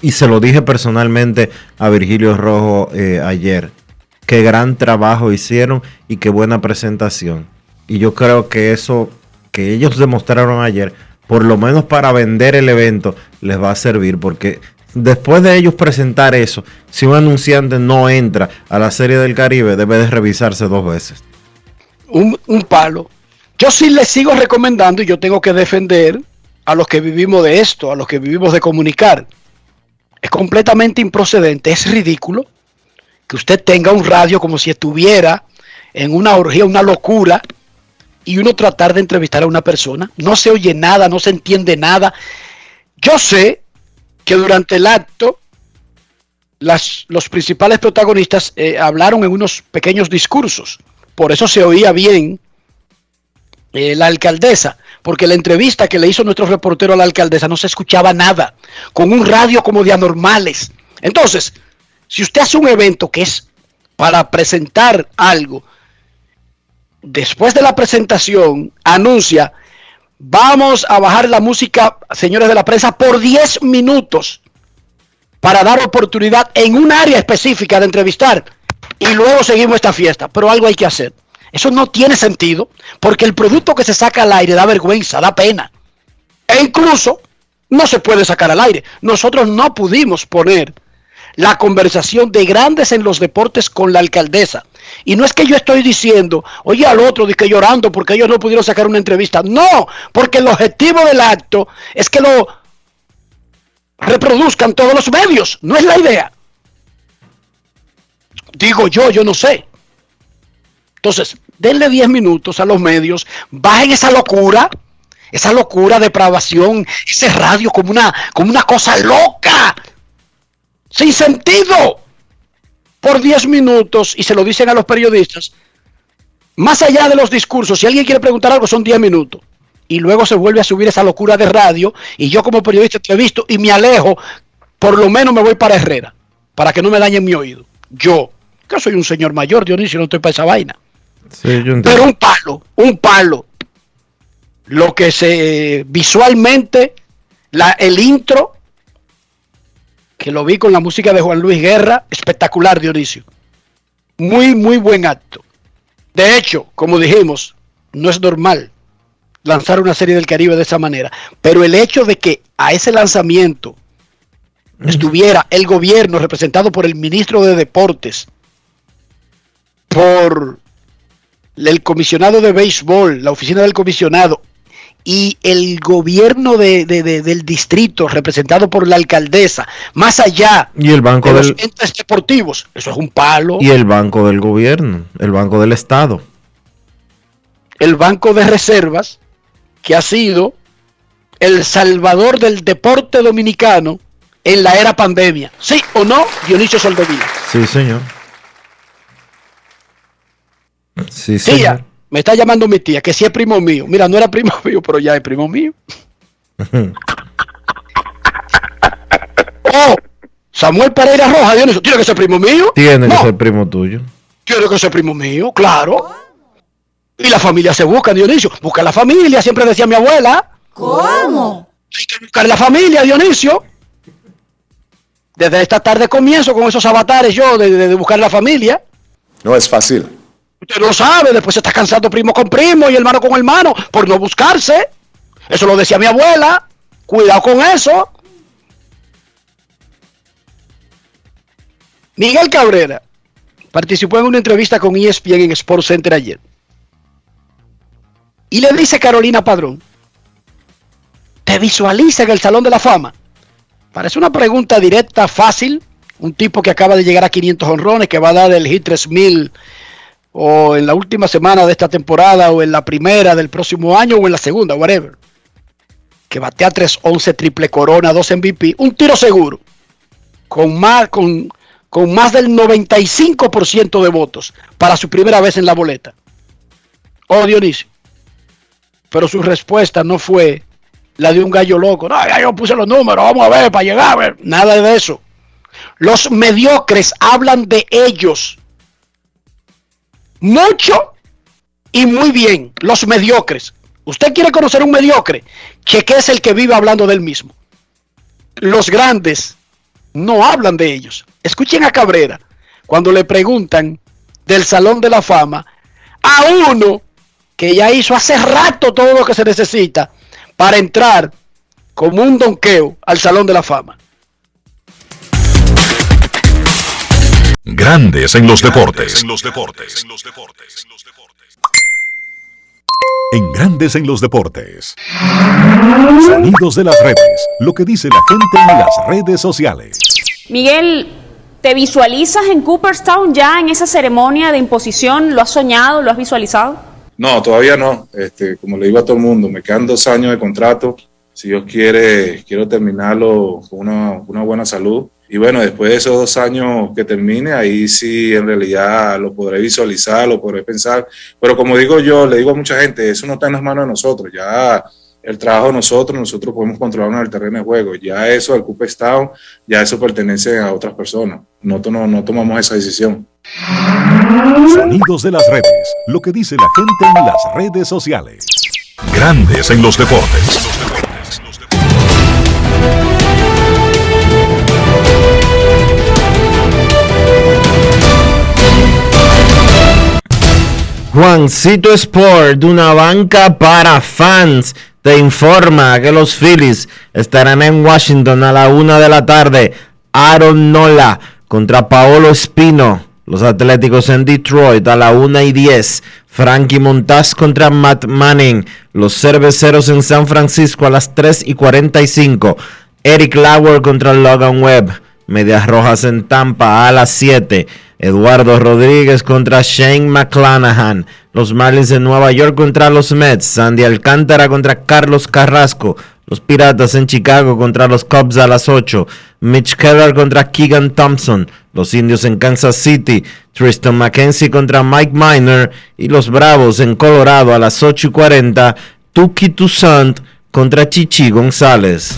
y se lo dije personalmente a Virgilio Rojo eh, ayer, qué gran trabajo hicieron y qué buena presentación. Y yo creo que eso que ellos demostraron ayer, por lo menos para vender el evento, les va a servir porque después de ellos presentar eso, si un anunciante no entra a la Serie del Caribe, debe de revisarse dos veces. un, un palo. Yo sí les sigo recomendando y yo tengo que defender a los que vivimos de esto, a los que vivimos de comunicar. Es completamente improcedente, es ridículo que usted tenga un radio como si estuviera en una orgía, una locura, y uno tratar de entrevistar a una persona. No se oye nada, no se entiende nada. Yo sé que durante el acto las, los principales protagonistas eh, hablaron en unos pequeños discursos. Por eso se oía bien eh, la alcaldesa, porque la entrevista que le hizo nuestro reportero a la alcaldesa no se escuchaba nada, con un radio como de anormales. Entonces, si usted hace un evento que es para presentar algo, después de la presentación anuncia, vamos a bajar la música, señores de la prensa, por 10 minutos para dar oportunidad en un área específica de entrevistar y luego seguimos esta fiesta. Pero algo hay que hacer. Eso no tiene sentido porque el producto que se saca al aire da vergüenza, da pena. E incluso no se puede sacar al aire. Nosotros no pudimos poner la conversación de grandes en los deportes con la alcaldesa. Y no es que yo estoy diciendo, oye al otro, de que llorando porque ellos no pudieron sacar una entrevista. No, porque el objetivo del acto es que lo reproduzcan todos los medios. No es la idea. Digo yo, yo no sé. Entonces, denle 10 minutos a los medios, bajen esa locura, esa locura, depravación, ese radio como una, como una cosa loca, sin sentido, por 10 minutos, y se lo dicen a los periodistas, más allá de los discursos, si alguien quiere preguntar algo, son 10 minutos. Y luego se vuelve a subir esa locura de radio, y yo como periodista entrevisto y me alejo, por lo menos me voy para Herrera, para que no me dañen mi oído. Yo, que soy un señor mayor, Dionisio, no estoy para esa vaina. Pero un palo, un palo. Lo que se visualmente, la, el intro, que que lo vi con la música de Juan Luis Guerra, espectacular, Dionisio. Muy, muy buen acto. De hecho, como dijimos, no es normal lanzar una serie del Caribe de esa manera, pero el hecho de que a ese lanzamiento estuviera el gobierno representado por el ministro de Deportes, por el comisionado de béisbol, la oficina del comisionado y el gobierno de, de, de, del distrito representado por la alcaldesa, más allá y el banco de del... los entes deportivos, eso es un palo. Y el banco del gobierno, el banco del estado. El banco de reservas, que ha sido el salvador del deporte dominicano en la era pandemia. ¿Sí o no, Dionisio Soldevila? Sí, señor. Sí, Tía, señor. me está llamando mi tía, que sí es primo mío. Mira, no era primo mío, pero ya es primo mío. oh, Samuel Pereira Roja, Dionisio, ¿tiene que ser primo mío? Tiene No, que ser primo tuyo. Tiene que ser primo mío, claro. Y la familia se busca, Dionisio. Busca la familia, siempre decía mi abuela. ¿Cómo? Hay que buscar la familia, Dionisio. Desde esta tarde comienzo con esos avatares yo de, de- de buscar la familia. No es fácil. Usted lo sabe, después se está cansando primo con primo y hermano con hermano por no buscarse. Eso lo decía mi abuela. Cuidado con eso. Miguel Cabrera participó en una entrevista con ESPN en Sports Center ayer. Y le dice Carolina Padrón, ¿te visualiza en el Salón de la Fama? Parece una pregunta directa, fácil. Un tipo que acaba de llegar a 500 honrones, que va a dar el hit 3000 o en la última semana de esta temporada o en la primera del próximo año o en la segunda, whatever. Que batea 311, triple corona, 2 MVP, un tiro seguro. Con más, con, con más del 95% de votos para su primera vez en la boleta. Oh, Dionisio. Pero su respuesta no fue la de un gallo loco. No, ya yo puse los números, vamos a ver para llegar. a ver". Nada de eso. Los mediocres hablan de ellos mucho y muy bien. Los mediocres. ¿Usted quiere conocer un mediocre? Cheque es el que vive hablando del mismo. Los grandes no hablan de ellos. Escuchen a Cabrera cuando le preguntan del Salón de la Fama a uno que ya hizo hace rato todo lo que se necesita para entrar como un donqueo al Salón de la Fama. Grandes en los deportes. En Grandes en los deportes. Sonidos de las redes. Lo que dice la gente en las redes sociales. Miguel, ¿te visualizas en Cooperstown ya en esa ceremonia de imposición? ¿Lo has soñado? ¿Lo has visualizado? No, todavía no. Este, como le digo a todo el mundo, me quedan dos años de contrato. Si Dios quiere, quiero terminarlo con una, una buena salud. Y bueno, después de esos dos años que termine, ahí sí en realidad lo podré visualizar, lo podré pensar. Pero como digo yo, le digo a mucha gente, eso no está en las manos de nosotros. Ya el trabajo de nosotros, nosotros podemos controlarlo en el terreno de juego. Ya eso del Cooperstown, ya eso pertenece a otras personas. Nosotros no, no tomamos esa decisión. Sonidos de las redes. Lo que dice la gente en las redes sociales. Grandes en los deportes. Juancito Sport, una banca para fans, te informa que los Phillies estarán en Washington a la una de la tarde. Aaron Nola contra Paolo Espino. Los Atléticos en Detroit a la una y 10. Frankie Montaz contra Matt Manning. Los Cerveceros en San Francisco a las 3 y 45. Eric Lauer contra Logan Webb. Medias Rojas en Tampa a las 7. Eduardo Rodríguez contra Shane McClanahan. Los Marlins en Nueva York contra los Mets. Sandy Alcántara contra Carlos Carrasco. Los Piratas en Chicago contra los Cubs a las 8. Mitch Keller contra Keegan Thompson. Los Indios en Kansas City. Tristan McKenzie contra Mike Miner. Y los Bravos en Colorado a las 8 y 40. Tuki Toussaint contra Chichi González.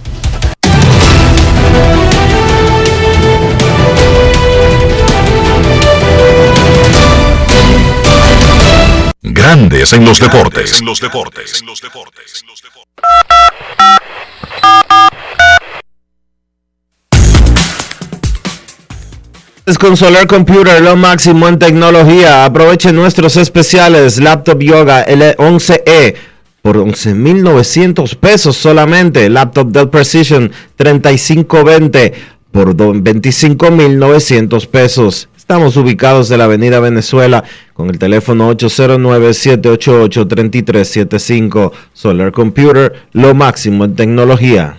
Grandes en los deportes. En los deportes. Con Solar Computer, lo máximo en tecnología. Aproveche nuestros especiales Laptop Yoga L11E por 11.900 pesos solamente. Laptop Dell Precision 3520 por 25.900 pesos. Estamos ubicados en la Avenida Venezuela con el teléfono 809-788-3375. Solar Computer, lo máximo en tecnología.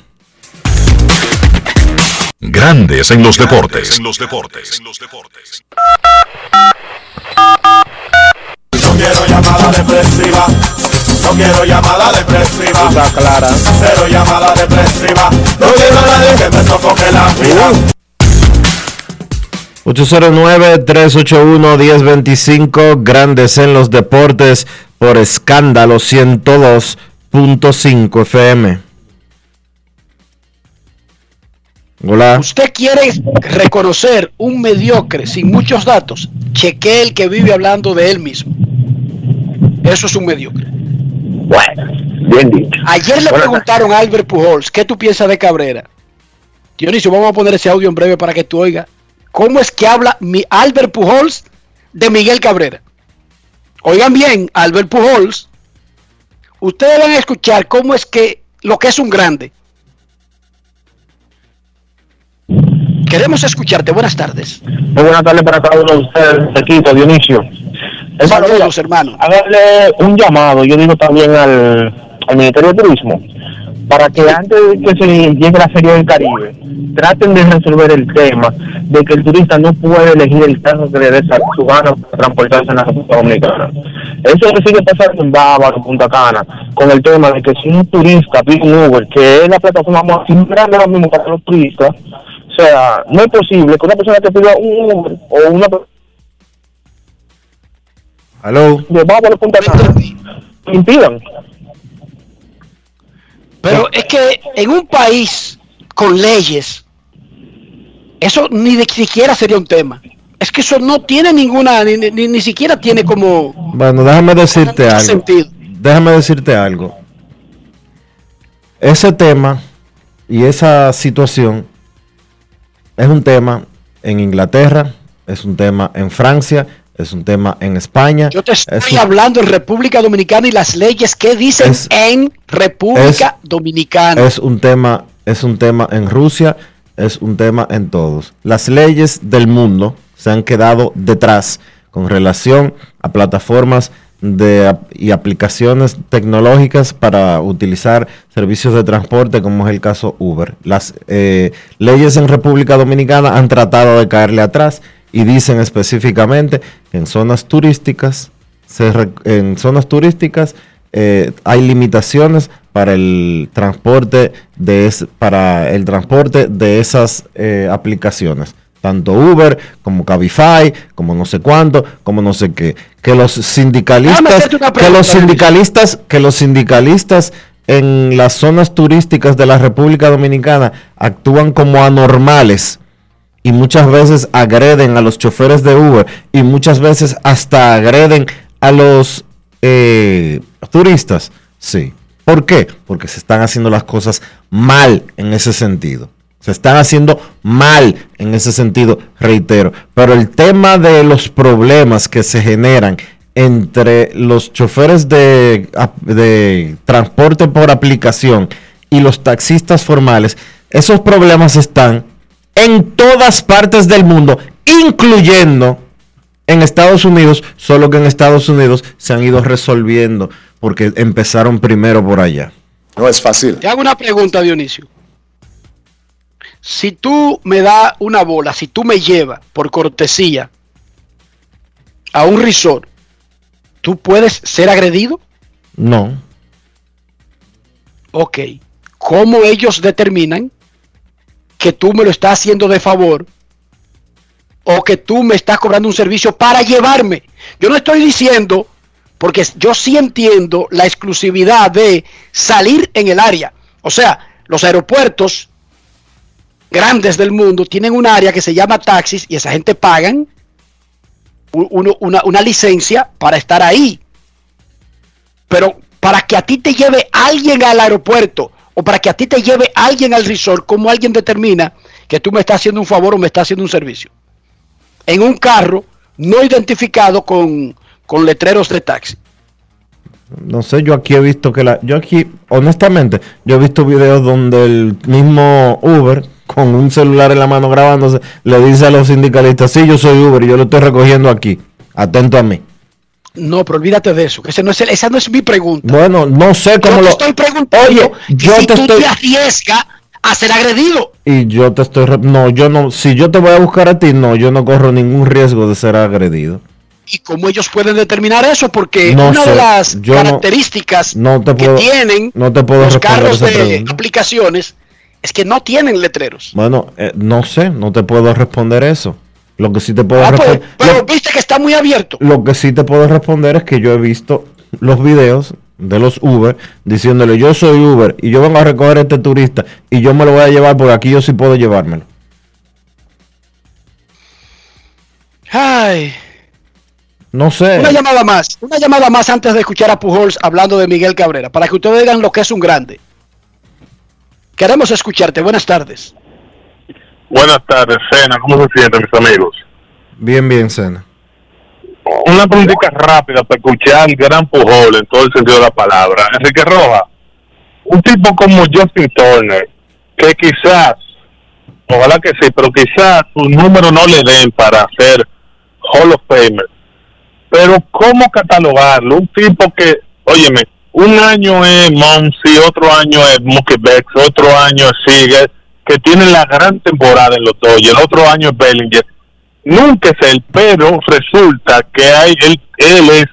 Grandes en los deportes. En los deportes. No quiero llamada depresiva. No quiero llamada depresiva. Está clara. Cero llamada depresiva. No quiero a nadie que me sofoque la vida. 809-381-1025, Grandes en los Deportes, por escándalo 102.5 FM. Hola. ¿Usted quiere reconocer un mediocre sin muchos datos? Cheque el que vive hablando de él mismo. Eso es un mediocre. Bueno, bien dicho. Ayer le preguntaron a Albert Pujols, ¿qué tú piensas de Cabrera? Dionisio, vamos a poner ese audio en breve para que tú oigas. ¿Cómo es que habla mi Albert Pujols de Miguel Cabrera? Oigan bien, Albert Pujols, ustedes van a escuchar cómo es que lo que es un grande. Queremos escucharte. Buenas tardes. Muy buenas tardes para cada uno de ustedes, equipo, Dionisio. Saludos, hermano. a darle un llamado, yo digo también al, al Ministerio de Turismo, para que antes de que se llegue la Feria del Caribe, traten de resolver el tema de que el turista no puede elegir el carro que le dé su gana para transportarse en la República Dominicana. Eso que sigue pasando en Bávaro, en Punta Cana, con el tema de que si un turista pide un Uber, que es la plataforma más grande ahora mismo para los turistas, o sea, no es posible que una persona que pida un Uber o una persona Hello. de Bávaro, Punta Cana, impidan. Pero es que en un país con leyes, eso ni de siquiera sería un tema. Es que eso no tiene ninguna, ni, ni, ni siquiera tiene como Bueno, déjame decirte algo. sentido. Déjame decirte algo. Ese tema y esa situación es un tema en Inglaterra, es un tema en Francia, es un tema en España. Yo te es estoy un- hablando en República Dominicana y las leyes que dicen Es- en República Dominicana. es un tema, es un tema en Rusia, es un tema en todos. Las leyes del mundo se han quedado detrás con relación a plataformas de, y aplicaciones tecnológicas para utilizar servicios de transporte como es el caso Uber. Las eh, leyes en República Dominicana han tratado de caerle atrás y dicen específicamente que en zonas turísticas se re- en zonas turísticas eh, hay limitaciones para el transporte de es- para el transporte de esas eh, aplicaciones. Tanto Uber como Cabify como no sé cuánto como no sé qué. Que los sindicalistas que los sindicalistas que los sindicalistas en las zonas turísticas de la República Dominicana actúan como anormales y muchas veces agreden a los choferes de Uber y muchas veces hasta agreden a los eh, turistas. Sí. ¿Por qué? Porque se están haciendo las cosas mal en ese sentido. Se están haciendo mal en ese sentido, reitero. Pero el tema de los problemas que se generan entre los choferes de, de transporte por aplicación y los taxistas formales, esos problemas están en todas partes del mundo, incluyendo en Estados Unidos, solo que en Estados Unidos se han ido resolviendo porque empezaron primero por allá. No es fácil. Te hago una pregunta, Dionisio. Si tú me das una bola, si tú me llevas por cortesía a un resort, ¿tú puedes ser agredido? No, Ok. ¿Cómo ellos determinan que tú me lo estás haciendo de favor o que tú me estás cobrando un servicio para llevarme. Yo no estoy diciendo, porque yo sí entiendo la exclusividad de salir en el área. O sea, los aeropuertos grandes del mundo tienen un área que se llama taxis y esa gente pagan una, una licencia para estar ahí. Pero para que a ti te lleve alguien al aeropuerto o para que a ti te lleve alguien al resort, ¿cómo alguien determina que tú me estás haciendo un favor o me estás haciendo un servicio? En un carro no identificado con, con letreros de taxi. No sé, yo aquí he visto que la. Yo aquí, honestamente, yo he visto videos donde el mismo Uber, con un celular en la mano grabándose, le dice a los sindicalistas: Sí, yo soy Uber y yo lo estoy recogiendo aquí. Atento a mí. No, pero olvídate de eso. que ese no es el- esa no es mi pregunta. Bueno, no sé cómo Yo te lo. estoy preguntando Oye, yo si te tú estoy. te arriesgas a ser agredido. Y yo te estoy. No, yo no. Si yo te voy a buscar a ti, no, yo no corro ningún riesgo de ser agredido. ¿Y cómo ellos pueden determinar eso? Porque No una sé, de las yo características No te que tienen no te puedo los carros de pregunta. aplicaciones es que no tienen letreros. Bueno, eh, no sé, no te puedo responder eso. Lo que sí te puedo Ah, pues, responder. pero viste que está muy abierto. Lo que sí te puedo responder es que yo he visto los videos de los Uber diciéndole yo soy Uber y yo vengo a recoger a este turista y yo me lo voy a llevar porque aquí yo sí puedo llevármelo. Ay, No sé. una llamada más, una llamada más antes de escuchar a Pujols hablando de Miguel Cabrera, para que ustedes digan lo que es un grande. Queremos escucharte. Buenas tardes. Buenas tardes, Cena. ¿Cómo se sienten mis amigos? Bien, bien, Sena. Una preguntita rápida para escuchar al gran Pujol en todo el sentido de la palabra. Enrique Roja, un tipo como Justin Turner, que quizás, ojalá que sí, pero quizás sus números no le den para ser Hall of Famer. Pero ¿cómo catalogarlo? Un tipo que, óyeme, un año es Monsi, otro año es Mookie Betts, otro año es Seager, que tienen la gran temporada en los dos, y el otro año es Bellinger. Nunca es él, pero resulta que hay él, él es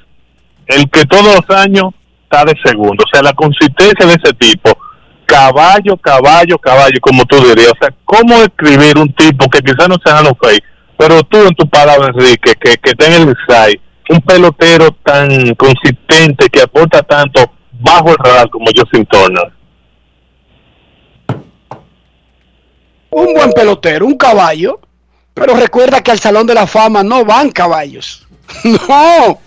el que todos los años está de segundo. O sea, la consistencia de ese tipo, caballo, caballo, caballo, como tú dirías. O sea, ¿cómo escribir un tipo que quizás no sea los Fay, pero tú en tu palabra, Enrique, que, que tenga el insight, un pelotero tan consistente que aporta tanto bajo el radar como Justin Turner? Un buen pelotero, un caballo. Pero recuerda que al Salón de la Fama no van caballos. No.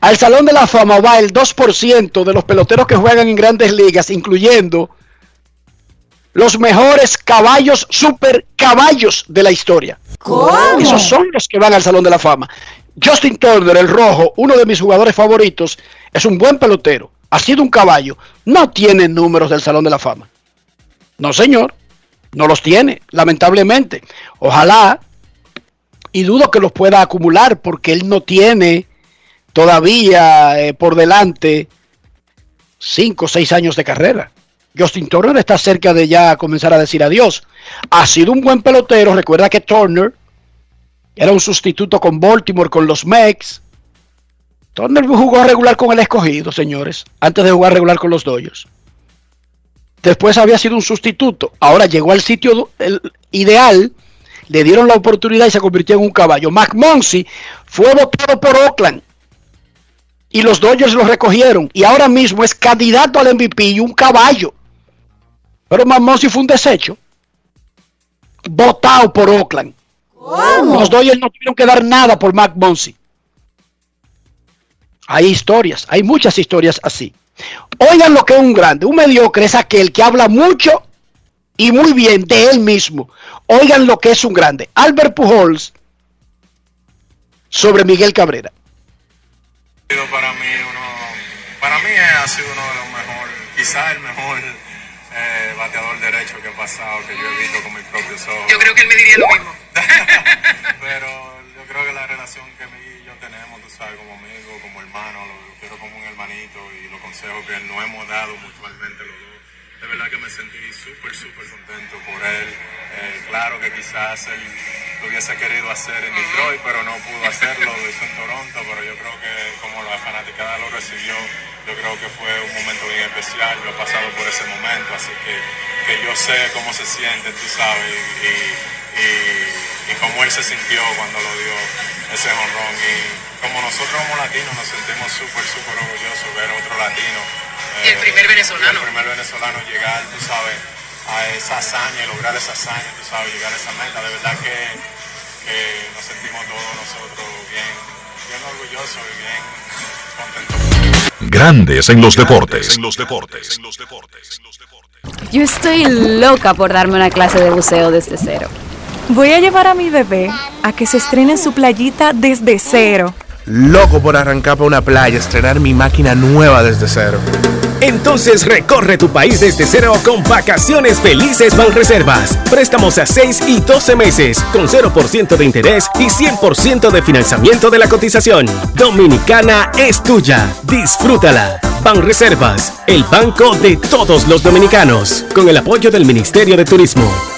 Al Salón de la Fama va el 2% de los peloteros que juegan en grandes ligas, incluyendo los mejores caballos, super caballos de la historia. Esos son los que van al Salón de la Fama. Justin Turner, el rojo, uno de mis jugadores favoritos, es un buen pelotero. Ha sido un caballo. No tiene números del Salón de la Fama. No, señor. No los tiene, lamentablemente. Ojalá, y dudo que los pueda acumular porque él no tiene todavía eh, por delante 5 o 6 años de carrera. Justin Turner está cerca de ya comenzar a decir adiós. Ha sido un buen pelotero. Recuerda que Turner era un sustituto con Baltimore, con los Mex. Turner jugó regular con el escogido, señores, antes de jugar regular con los Dodgers. Después había sido un sustituto. Ahora llegó al sitio ideal. Le dieron la oportunidad y se convirtió en un caballo. McMonsi fue votado por Oakland. Y los Dodgers lo recogieron. Y ahora mismo es candidato al MVP y un caballo. Pero McMonsi fue un desecho. Votado por Oakland. Los Dodgers no tuvieron que dar nada por McMonsi. Hay historias, hay muchas historias así. Oigan lo que es un grande, un mediocre es aquel que habla mucho y muy bien de él mismo. Oigan lo que es un grande. Albert Pujols sobre Miguel Cabrera. Para mí, uno, para mí ha sido uno de los mejores, quizá el mejor eh, bateador derecho que ha pasado, que yo he visto con mis propios ojos. Yo creo que él me diría lo mismo. Pero yo creo que la relación que Miguel y yo tenemos, tú sabes, como amigo, como hermano, lo, como un hermanito y los consejos que nos hemos dado mutuamente los dos, de verdad que me sentí súper, súper contento por él. Eh, claro que quizás él lo hubiese querido hacer en Detroit, pero no pudo hacerlo, lo hizo en Toronto, pero yo creo que como la fanaticada lo recibió, yo creo que fue un momento bien especial, yo he pasado por ese momento, así que, que yo sé cómo se siente, tú sabes, y, cómo él se sintió cuando lo dio ese honrón. Y como nosotros como latinos nos sentimos súper, súper orgullosos ver otro latino. Y el primer venezolano. y el primer venezolano llegar, tú sabes, a esa hazaña, y lograr esa hazaña, tú sabes, llegar a esa meta. De verdad que, que nos sentimos todos nosotros bien, bien orgullosos y bien contentos. Grandes en los deportes. En los deportes. Yo estoy loca por darme una clase de buceo desde cero. Voy a llevar a mi bebé a que se estrene en su playita desde cero. Loco por arrancar para una playa, estrenar mi máquina nueva desde cero. Entonces recorre tu país desde cero con Vacaciones Felices Banreservas. Préstamos a 6 y 12 meses con 0% de interés y 100% de financiamiento de la cotización. Dominicana es tuya. Disfrútala. Banreservas, el banco de todos los dominicanos, con el apoyo del Ministerio de Turismo.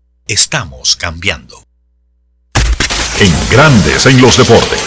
Estamos cambiando. En Grandes en los deportes.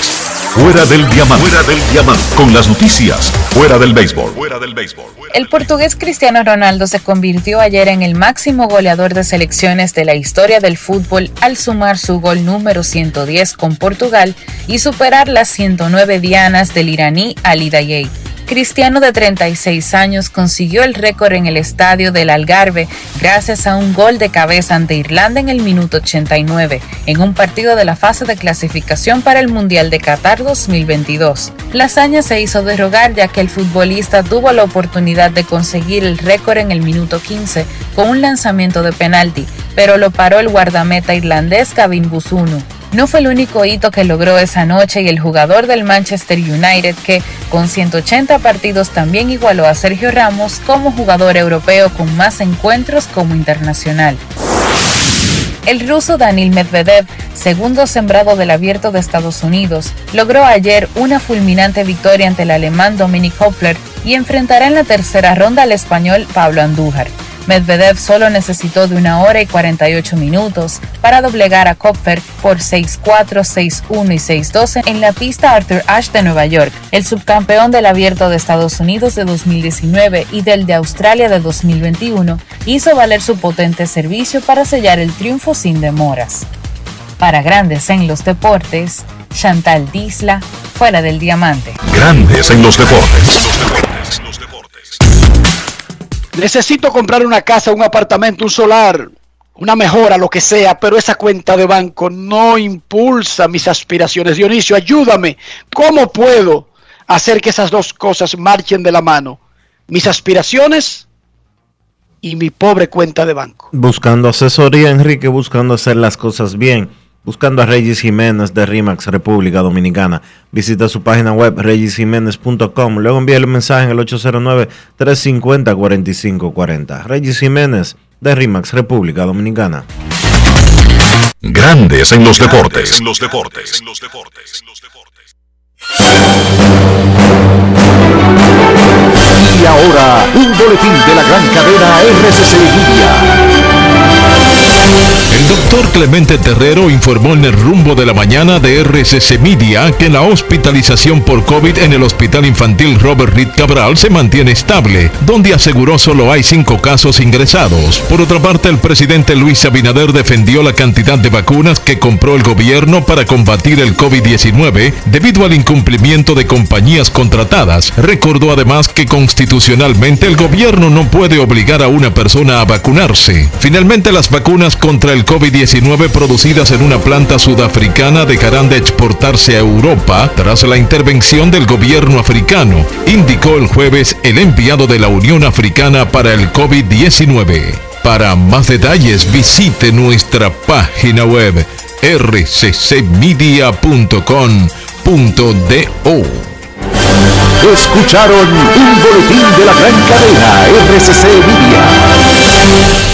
Fuera del diamante. Fuera del diamante. Con las noticias. Fuera del béisbol. Fuera del béisbol. El portugués Cristiano Ronaldo se convirtió ayer en el máximo goleador de selecciones de la historia del fútbol al sumar su gol número 110 con Portugal y superar las 109 dianas del iraní Ali Dayei. Cristiano de 36 años consiguió el récord en el estadio del Algarve gracias a un gol de cabeza ante Irlanda en el minuto 89, en un partido de la fase de clasificación para el Mundial de Qatar 2022. La hazaña se hizo derrogar ya que el futbolista tuvo la oportunidad de conseguir el récord en el minuto 15 con un lanzamiento de penalti, pero lo paró el guardameta irlandés Gavin Busunu. No fue el único hito que logró esa noche y el jugador del Manchester United que con 180 partidos también igualó a Sergio Ramos como jugador europeo con más encuentros como internacional. El ruso Danil Medvedev, segundo sembrado del abierto de Estados Unidos, logró ayer una fulminante victoria ante el alemán Dominic Hoffler y enfrentará en la tercera ronda al español Pablo Andújar. Medvedev solo necesitó de una hora y 48 minutos para doblegar a Kopfer por 6-4, 6-1 y 6-12 en la pista Arthur Ashe de Nueva York. El subcampeón del Abierto de Estados Unidos de 2019 y del de Australia de 2021 hizo valer su potente servicio para sellar el triunfo sin demoras. Para grandes en los deportes, Chantal Disla, fuera del diamante. Grandes en los deportes. Necesito comprar una casa, un apartamento, un solar, una mejora, lo que sea, pero esa cuenta de banco no impulsa mis aspiraciones. Dionisio, ayúdame. ¿Cómo puedo hacer que esas dos cosas marchen de la mano? Mis aspiraciones y mi pobre cuenta de banco. Buscando asesoría, Enrique, buscando hacer las cosas bien. Buscando a Regis Jiménez de RIMAX, República Dominicana. Visita su página web regisjiménez.com. Luego envíale un mensaje en el 809-350-4540. Regis Jiménez de RIMAX, República Dominicana. Grandes en los deportes. En los deportes. En los deportes. Y ahora, un boletín de la gran cadena RCC Media. El doctor Clemente Terrero informó en el rumbo de la mañana de RCC Media que la hospitalización por COVID en el Hospital Infantil Robert Reed Cabral se mantiene estable, donde aseguró solo hay cinco casos ingresados. Por otra parte, el presidente Luis Abinader defendió la cantidad de vacunas que compró el gobierno para combatir el COVID-19 debido al incumplimiento de compañías contratadas. Recordó además que constitucionalmente el gobierno no puede obligar a una persona a vacunarse. Finalmente, las vacunas contra el COVID-19 producidas en una planta sudafricana dejarán de exportarse a Europa tras la intervención del gobierno africano, indicó el jueves el enviado de la Unión Africana para el COVID-19. Para más detalles visite nuestra página web rccmedia.com.do. Escucharon un boletín de la gran cadena RCC Media.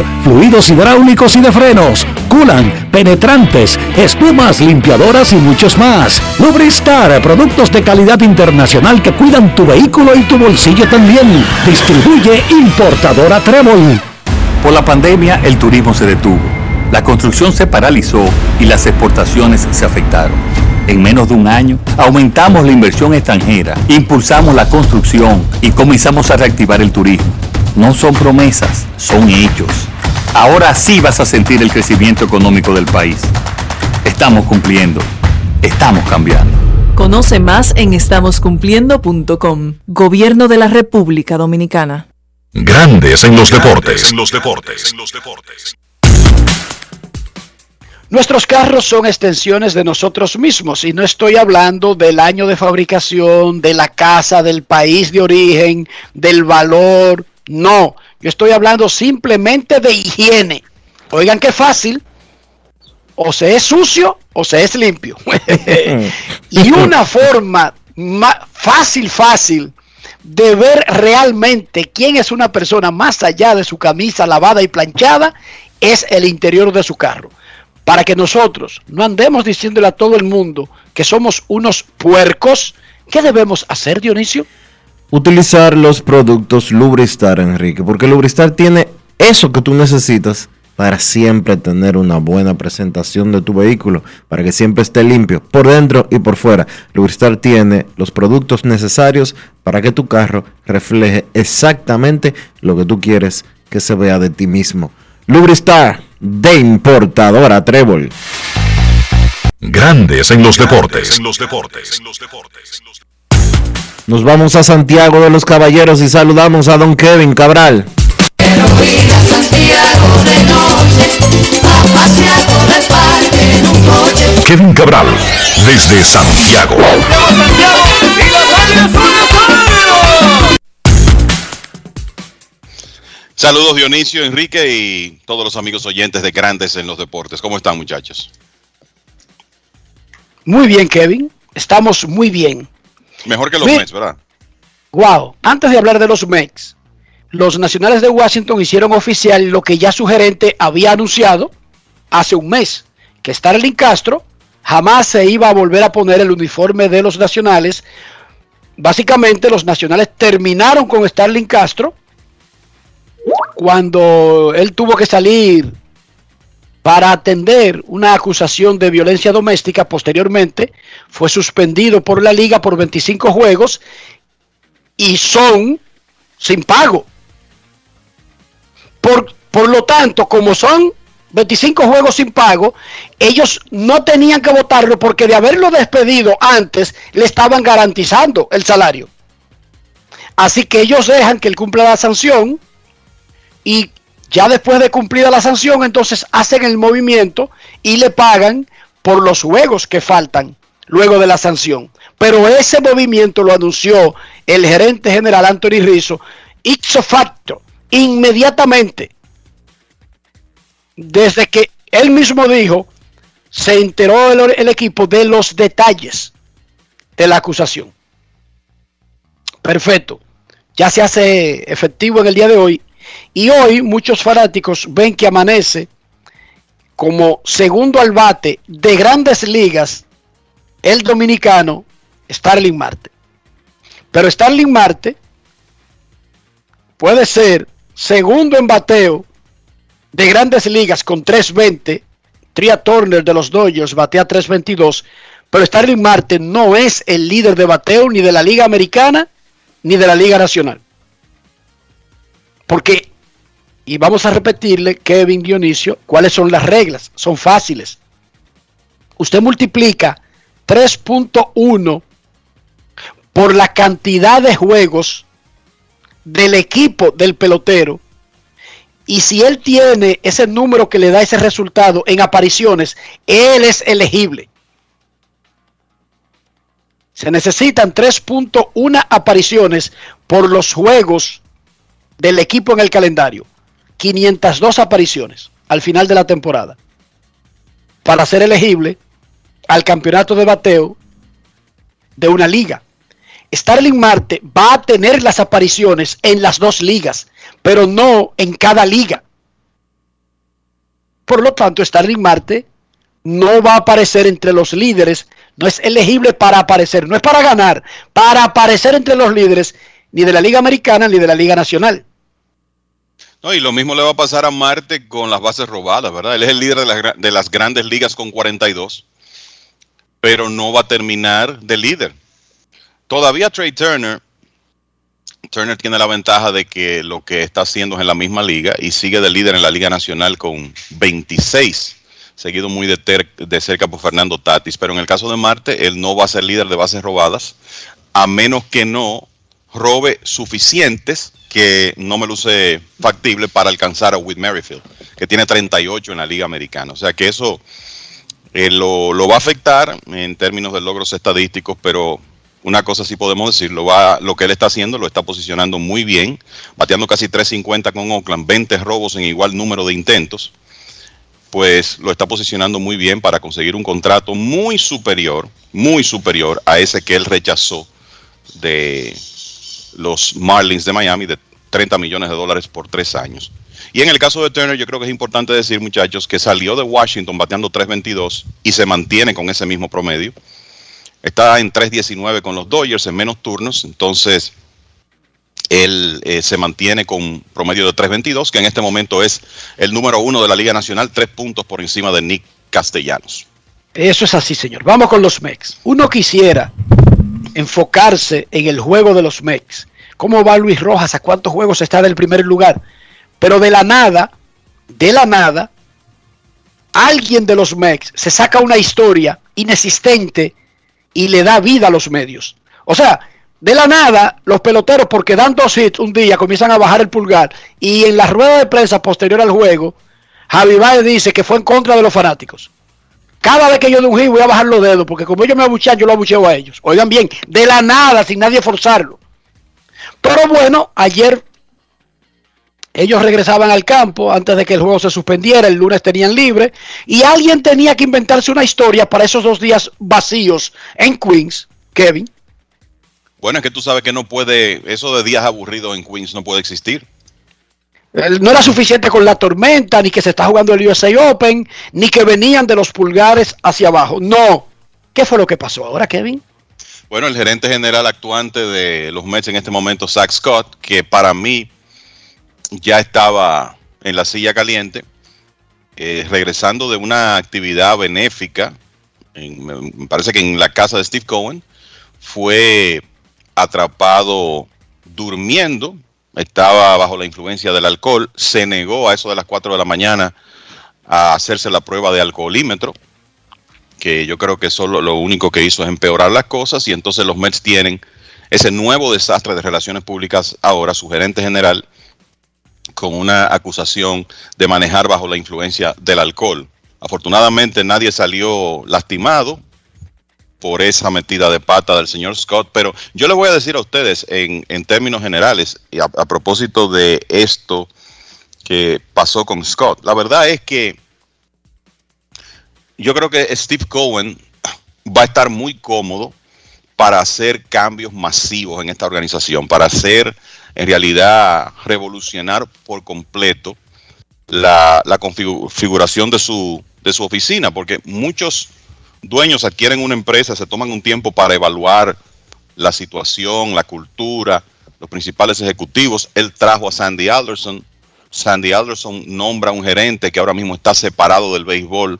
fluidos hidráulicos y de frenos, culan, penetrantes, espumas, limpiadoras y muchos más. Lubristar, productos de calidad internacional que cuidan tu vehículo y tu bolsillo también. Distribuye importadora Trébol. Por la pandemia, el turismo se detuvo, la construcción se paralizó y las exportaciones se afectaron. En menos de un año, aumentamos la inversión extranjera, impulsamos la construcción y comenzamos a reactivar el turismo. No son promesas, son hechos. Ahora sí vas a sentir el crecimiento económico del país. Estamos cumpliendo. Estamos cambiando. Conoce más en estamoscumpliendo.com. Gobierno de la República Dominicana. Grandes en los deportes. En los deportes. En los deportes. Nuestros carros son extensiones de nosotros mismos y no estoy hablando del año de fabricación, de la casa, del país de origen, del valor. No, yo estoy hablando simplemente de higiene. Oigan qué fácil. O se es sucio o se es limpio. y una forma ma- fácil, fácil de ver realmente quién es una persona más allá de su camisa lavada y planchada es el interior de su carro. Para que nosotros no andemos diciéndole a todo el mundo que somos unos puercos, ¿qué debemos hacer, Dionisio? Utilizar los productos Lubristar, Enrique, porque Lubristar tiene eso que tú necesitas para siempre tener una buena presentación de tu vehículo, para que siempre esté limpio por dentro y por fuera. Lubristar tiene los productos necesarios para que tu carro refleje exactamente lo que tú quieres que se vea de ti mismo. Lubristar de importadora Trébol. Grandes en los deportes. En los deportes. Nos vamos a Santiago de los Caballeros y saludamos a don Kevin Cabral. Kevin Cabral, desde Santiago. Saludos Dionisio, Enrique y todos los amigos oyentes de Grandes en los Deportes. ¿Cómo están muchachos? Muy bien, Kevin. Estamos muy bien. Mejor que los. Mets, ¿verdad? Wow. Antes de hablar de los Mets, los nacionales de Washington hicieron oficial lo que ya su gerente había anunciado hace un mes, que Starling Castro jamás se iba a volver a poner el uniforme de los nacionales. Básicamente los nacionales terminaron con Starling Castro cuando él tuvo que salir para atender una acusación de violencia doméstica. Posteriormente fue suspendido por la liga por 25 juegos y son sin pago. Por, por lo tanto, como son 25 juegos sin pago, ellos no tenían que votarlo porque de haberlo despedido antes le estaban garantizando el salario. Así que ellos dejan que él cumpla la sanción y ya después de cumplida la sanción, entonces hacen el movimiento y le pagan por los juegos que faltan luego de la sanción. Pero ese movimiento lo anunció el gerente general Anthony Rizzo ipso facto, inmediatamente, desde que él mismo dijo, se enteró el, el equipo de los detalles de la acusación. Perfecto. Ya se hace efectivo en el día de hoy y hoy muchos fanáticos ven que amanece como segundo al bate de grandes ligas el dominicano Starling Marte. Pero Starling Marte puede ser segundo en bateo de grandes ligas con 320. Tria Turner de los Dodgers batea 322. Pero Starling Marte no es el líder de bateo ni de la Liga Americana ni de la Liga Nacional. Porque, y vamos a repetirle, Kevin Dionisio, cuáles son las reglas. Son fáciles. Usted multiplica 3.1 por la cantidad de juegos del equipo del pelotero. Y si él tiene ese número que le da ese resultado en apariciones, él es elegible. Se necesitan 3.1 apariciones por los juegos del equipo en el calendario. 502 apariciones al final de la temporada. Para ser elegible al campeonato de bateo de una liga. Starling Marte va a tener las apariciones en las dos ligas, pero no en cada liga. Por lo tanto, Starling Marte no va a aparecer entre los líderes, no es elegible para aparecer, no es para ganar, para aparecer entre los líderes ni de la Liga Americana ni de la Liga Nacional. No, y lo mismo le va a pasar a Marte con las bases robadas, ¿verdad? Él es el líder de, la, de las grandes ligas con 42, pero no va a terminar de líder. Todavía Trey Turner, Turner tiene la ventaja de que lo que está haciendo es en la misma liga y sigue de líder en la Liga Nacional con 26, seguido muy de, de cerca por Fernando Tatis. Pero en el caso de Marte, él no va a ser líder de bases robadas, a menos que no robe suficientes que no me luce factible para alcanzar a Whit Merrifield, que tiene 38 en la Liga Americana. O sea que eso eh, lo, lo, va a afectar en términos de logros estadísticos, pero una cosa sí podemos decir, lo, va, lo que él está haciendo lo está posicionando muy bien, bateando casi 350 con Oakland, 20 robos en igual número de intentos, pues lo está posicionando muy bien para conseguir un contrato muy superior, muy superior a ese que él rechazó de los Marlins de Miami de 30 millones de dólares por tres años. Y en el caso de Turner, yo creo que es importante decir, muchachos, que salió de Washington bateando 3.22 y se mantiene con ese mismo promedio. Está en 3.19 con los Dodgers en menos turnos, entonces él eh, se mantiene con promedio de 3.22, que en este momento es el número uno de la Liga Nacional, tres puntos por encima de Nick Castellanos. Eso es así, señor. Vamos con los Mex. Uno quisiera enfocarse en el juego de los Mex. ¿Cómo va Luis Rojas? ¿A cuántos juegos está del primer lugar? Pero de la nada, de la nada, alguien de los Mex se saca una historia inexistente y le da vida a los medios. O sea, de la nada, los peloteros, porque dan dos hits un día, comienzan a bajar el pulgar. Y en la rueda de prensa posterior al juego, Javi Baez dice que fue en contra de los fanáticos. Cada vez que yo de un voy a bajar los dedos, porque como ellos me abuchean, yo lo abucheo a ellos. Oigan bien, de la nada, sin nadie forzarlo. Pero bueno, ayer ellos regresaban al campo antes de que el juego se suspendiera, el lunes tenían libre, y alguien tenía que inventarse una historia para esos dos días vacíos en Queens, Kevin. Bueno, es que tú sabes que no puede, eso de días aburridos en Queens no puede existir. No era suficiente con la tormenta, ni que se está jugando el USA Open, ni que venían de los pulgares hacia abajo. No. ¿Qué fue lo que pasó ahora, Kevin? Bueno, el gerente general actuante de los Mets en este momento, Zach Scott, que para mí ya estaba en la silla caliente, eh, regresando de una actividad benéfica, en, me parece que en la casa de Steve Cohen, fue atrapado durmiendo, estaba bajo la influencia del alcohol, se negó a eso de las 4 de la mañana a hacerse la prueba de alcoholímetro, que yo creo que eso lo, lo único que hizo es empeorar las cosas y entonces los Mets tienen ese nuevo desastre de relaciones públicas ahora, su gerente general, con una acusación de manejar bajo la influencia del alcohol. Afortunadamente nadie salió lastimado por esa metida de pata del señor Scott, pero yo le voy a decir a ustedes en, en términos generales, a, a propósito de esto que pasó con Scott, la verdad es que yo creo que Steve Cohen va a estar muy cómodo para hacer cambios masivos en esta organización, para hacer en realidad revolucionar por completo la, la configuración de su, de su oficina, porque muchos dueños adquieren una empresa, se toman un tiempo para evaluar la situación, la cultura, los principales ejecutivos. Él trajo a Sandy Alderson. Sandy Alderson nombra un gerente que ahora mismo está separado del béisbol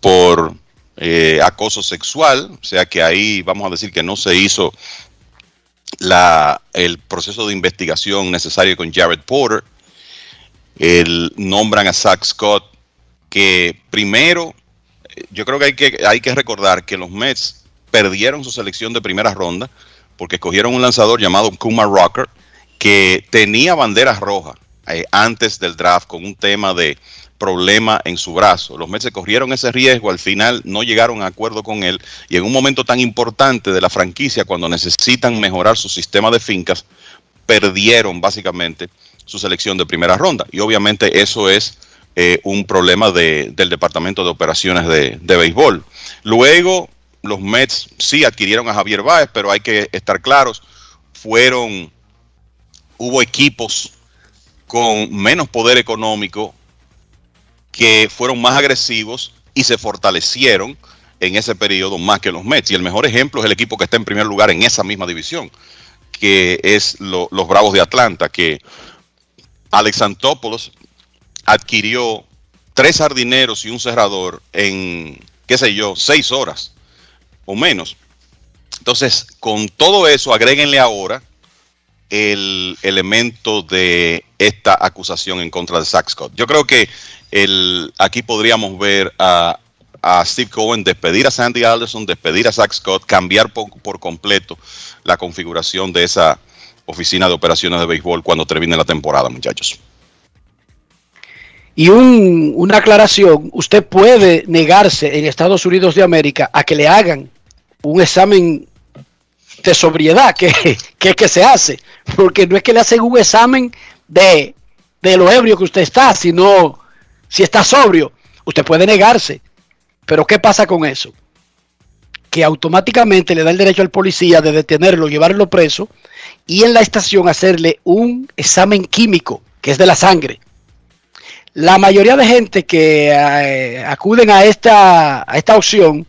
por eh, acoso sexual, o sea que ahí vamos a decir que no se hizo el proceso de investigación necesario con Jared Porter. El, nombran a Zach Scott, que primero, yo creo que hay, que recordar que los Mets perdieron su selección de primera ronda porque escogieron un lanzador llamado Kuma Rocker que tenía banderas rojas eh, antes del draft con un tema de problema en su brazo. Los Mets se corrieron ese riesgo, al final no llegaron a acuerdo con él y en un momento tan importante de la franquicia, cuando necesitan mejorar su sistema de fincas, perdieron básicamente su selección de primera ronda. Y obviamente eso es eh, un problema de, del Departamento de Operaciones de, de Béisbol. Luego, los Mets sí adquirieron a Javier Báez, pero hay que estar claros, fueron, hubo equipos con menos poder económico que fueron más agresivos y se fortalecieron en ese periodo más que los Mets. Y el mejor ejemplo es el equipo que está en primer lugar en esa misma división, que es lo, los Bravos de Atlanta, que Alex Antopoulos adquirió tres jardineros y un cerrador en, qué sé yo, seis horas o menos. Entonces, con todo eso, agréguenle ahora el elemento de esta acusación en contra de Zach Scott. Yo creo que el, aquí podríamos ver a, a, Steve Cohen despedir a Sandy Alderson, despedir a Zach Scott, cambiar por, por, completo la configuración de esa oficina de operaciones de béisbol cuando termine la temporada, muchachos. Y un, una aclaración, usted puede negarse en Estados Unidos de América a que le hagan un examen de sobriedad, que, que, que se hace, porque no es que le hacen un examen de, de lo ebrio que usted está, sino si está sobrio, usted puede negarse. Pero ¿qué pasa con eso? Que automáticamente le da el derecho al policía de detenerlo, llevarlo preso y en la estación hacerle un examen químico, que es de la sangre. La mayoría de gente que eh, acuden a esta, a esta opción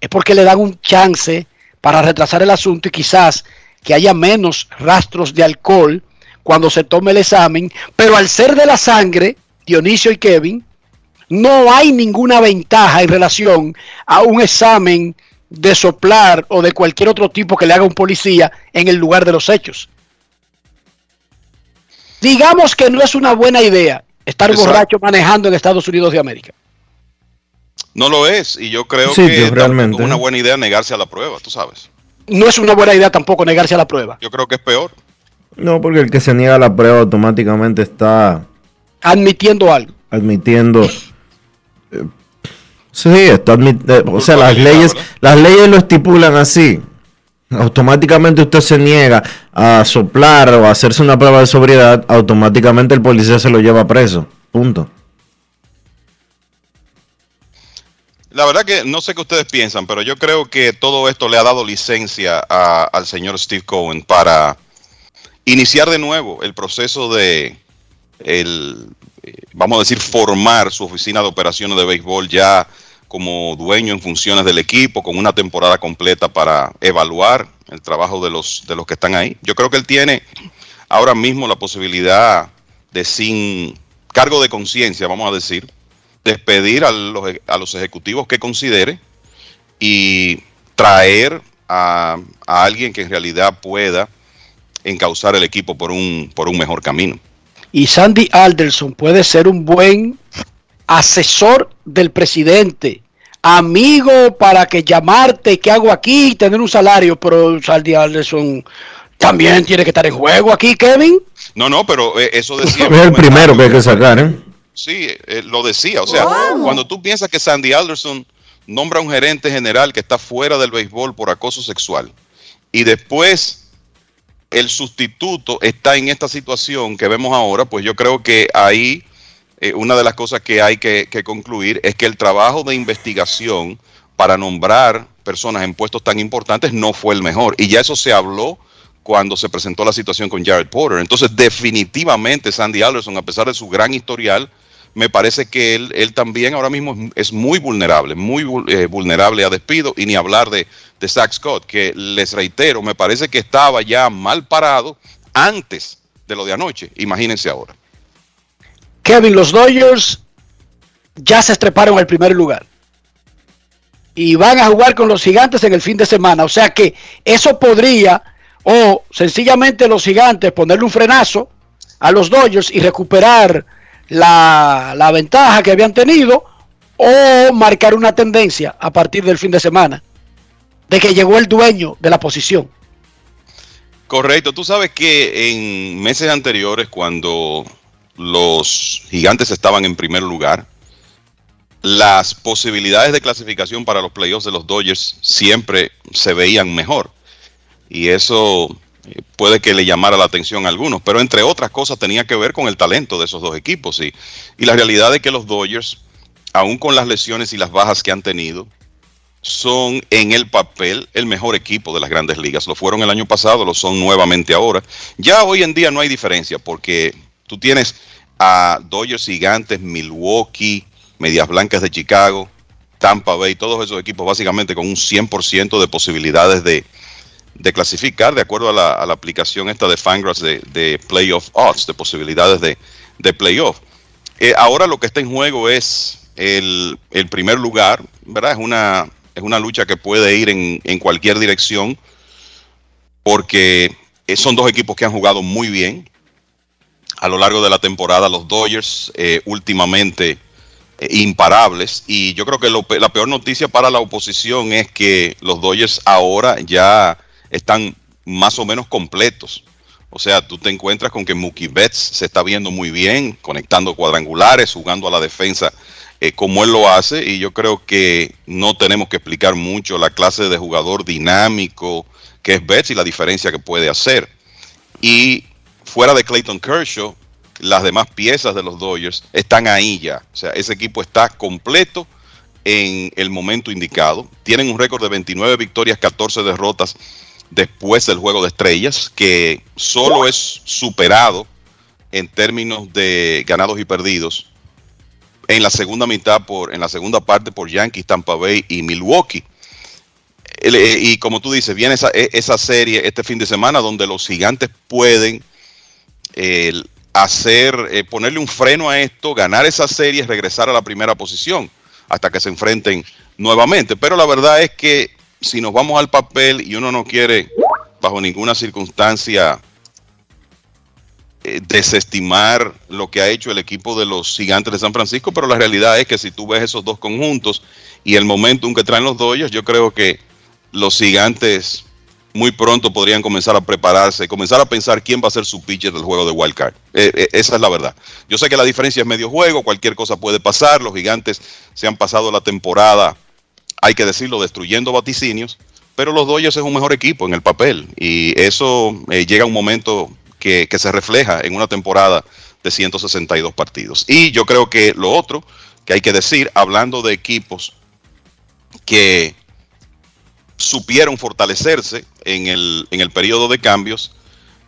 es porque le dan un chance para retrasar el asunto y quizás que haya menos rastros de alcohol cuando se tome el examen, pero al ser de la sangre, Dionisio y Kevin, no hay ninguna ventaja en relación a un examen de soplar o de cualquier otro tipo que le haga un policía en el lugar de los hechos. Digamos que no es una buena idea estar Exacto. borracho manejando en Estados Unidos de América. No lo es, y yo creo sí, que realmente. es una buena idea negarse a la prueba, tú sabes. No es una buena idea tampoco negarse a la prueba. Yo creo que es peor. No, porque el que se niega a la prueba automáticamente está admitiendo algo. Admitiendo. Eh, sí, está admitiendo. O sea, las leyes, las leyes lo estipulan así. Automáticamente usted se niega a soplar o a hacerse una prueba de sobriedad, automáticamente el policía se lo lleva preso. Punto. La verdad que no sé qué ustedes piensan, pero yo creo que todo esto le ha dado licencia a, al señor Steve Cohen para iniciar de nuevo el proceso de el, vamos a decir, formar su oficina de operaciones de béisbol ya como dueño en funciones del equipo, con una temporada completa para evaluar el trabajo de los, de los que están ahí. Yo creo que él tiene ahora mismo la posibilidad de sin cargo de conciencia, vamos a decir, despedir a los, a los ejecutivos que considere y traer a, a alguien que en realidad pueda encauzar el equipo por un, por un mejor camino. Y Sandy Alderson puede ser un buen asesor del presidente, amigo para que llamarte, ¿qué hago aquí? Tener un salario, pero Sandy Alderson también tiene que estar en juego aquí, Kevin. No, no, pero eh, eso decía. Es el primero que hay que sacar, ¿eh? Sí, eh, lo decía. O sea, cuando tú piensas que Sandy Alderson nombra un gerente general que está fuera del béisbol por acoso sexual y después el sustituto está en esta situación que vemos ahora, pues yo creo que ahí eh, una de las cosas que hay que, concluir es que el trabajo de investigación para nombrar personas en puestos tan importantes no fue el mejor. Y ya eso se habló cuando se presentó la situación con Jared Porter. Entonces, definitivamente Sandy Alderson, a pesar de su gran historial, me parece que él, él también ahora mismo es, muy vulnerable, muy eh, vulnerable a despido y ni hablar de, de Zach Scott, que les reitero, me parece que estaba ya mal parado antes de lo de anoche. Imagínense ahora. Kevin, los Dodgers ya se estreparon al primer lugar. Y van a jugar con los gigantes en el fin de semana. O sea que eso podría, o sencillamente los gigantes ponerle un frenazo a los Dodgers y recuperar la, la ventaja que habían tenido, o marcar una tendencia a partir del fin de semana, de que llegó el dueño de la posición. Correcto, tú sabes que en meses anteriores, cuando los gigantes estaban en primer lugar, las posibilidades de clasificación para los playoffs de los Dodgers siempre se veían mejor. Y eso eh, puede que le llamara la atención a algunos, pero entre otras cosas tenía que ver con el talento de esos dos equipos. Y, y la realidad es que los Dodgers, aún con las lesiones y las bajas que han tenido, son en el papel el mejor equipo de las grandes ligas. Lo fueron el año pasado, lo son nuevamente ahora. Ya hoy en día no hay diferencia porque tú tienes a Dodgers Gigantes, Milwaukee, Medias Blancas de Chicago, Tampa Bay, todos esos equipos básicamente con un 100% de posibilidades de, de clasificar de acuerdo a la, aplicación esta de Fangraphs de, de playoff odds, de posibilidades de, de playoff. Eh, ahora lo que está en juego es el, el primer lugar, ¿verdad? Es una, es una lucha que puede ir en, en cualquier dirección porque son dos equipos que han jugado muy bien a lo largo de la temporada. Los Dodgers eh, últimamente eh, imparables y yo creo que la peor noticia para la oposición es que los Dodgers ahora ya están más o menos completos. O sea, tú te encuentras con que Mookie Betts se está viendo muy bien, conectando cuadrangulares, jugando a la defensa eh, como él lo hace. Y yo creo que no tenemos que explicar mucho la clase de jugador dinámico que es Betts y la diferencia que puede hacer. Y fuera de Clayton Kershaw, las demás piezas de los Dodgers están ahí ya. O sea, ese equipo está completo en el momento indicado. Tienen un récord de 29 victorias, 14 derrotas después del juego de estrellas, que solo es superado en términos de ganados y perdidos en la segunda mitad por en la segunda parte por Yankees, Tampa Bay y Milwaukee. Eh, Y como tú dices, viene esa, e- esa serie este fin de semana donde los gigantes pueden eh, hacer, ponerle un freno a esto, ganar esa serie regresar a la primera posición hasta que se enfrenten nuevamente. Pero la verdad es que si nos vamos al papel y uno no quiere bajo ninguna circunstancia eh, desestimar lo que ha hecho el equipo de los gigantes de San Francisco, pero la realidad es que si tú ves esos dos conjuntos y el momentum que traen los Dodgers, yo creo que los gigantes muy pronto podrían comenzar a prepararse, comenzar a pensar quién va a ser su pitcher del juego de Wild Card. Eh, eh, esa es la verdad. Yo sé que la diferencia es medio juego, cualquier cosa puede pasar, los gigantes se han pasado la temporada, hay que decirlo, destruyendo vaticinios, pero los Dodgers es un mejor equipo en el papel y eso eh, llega a un momento que, que se refleja en una temporada de 162 partidos. Y yo creo que lo otro que hay que decir, hablando de equipos que supieron fortalecerse en el, en el periodo de cambios,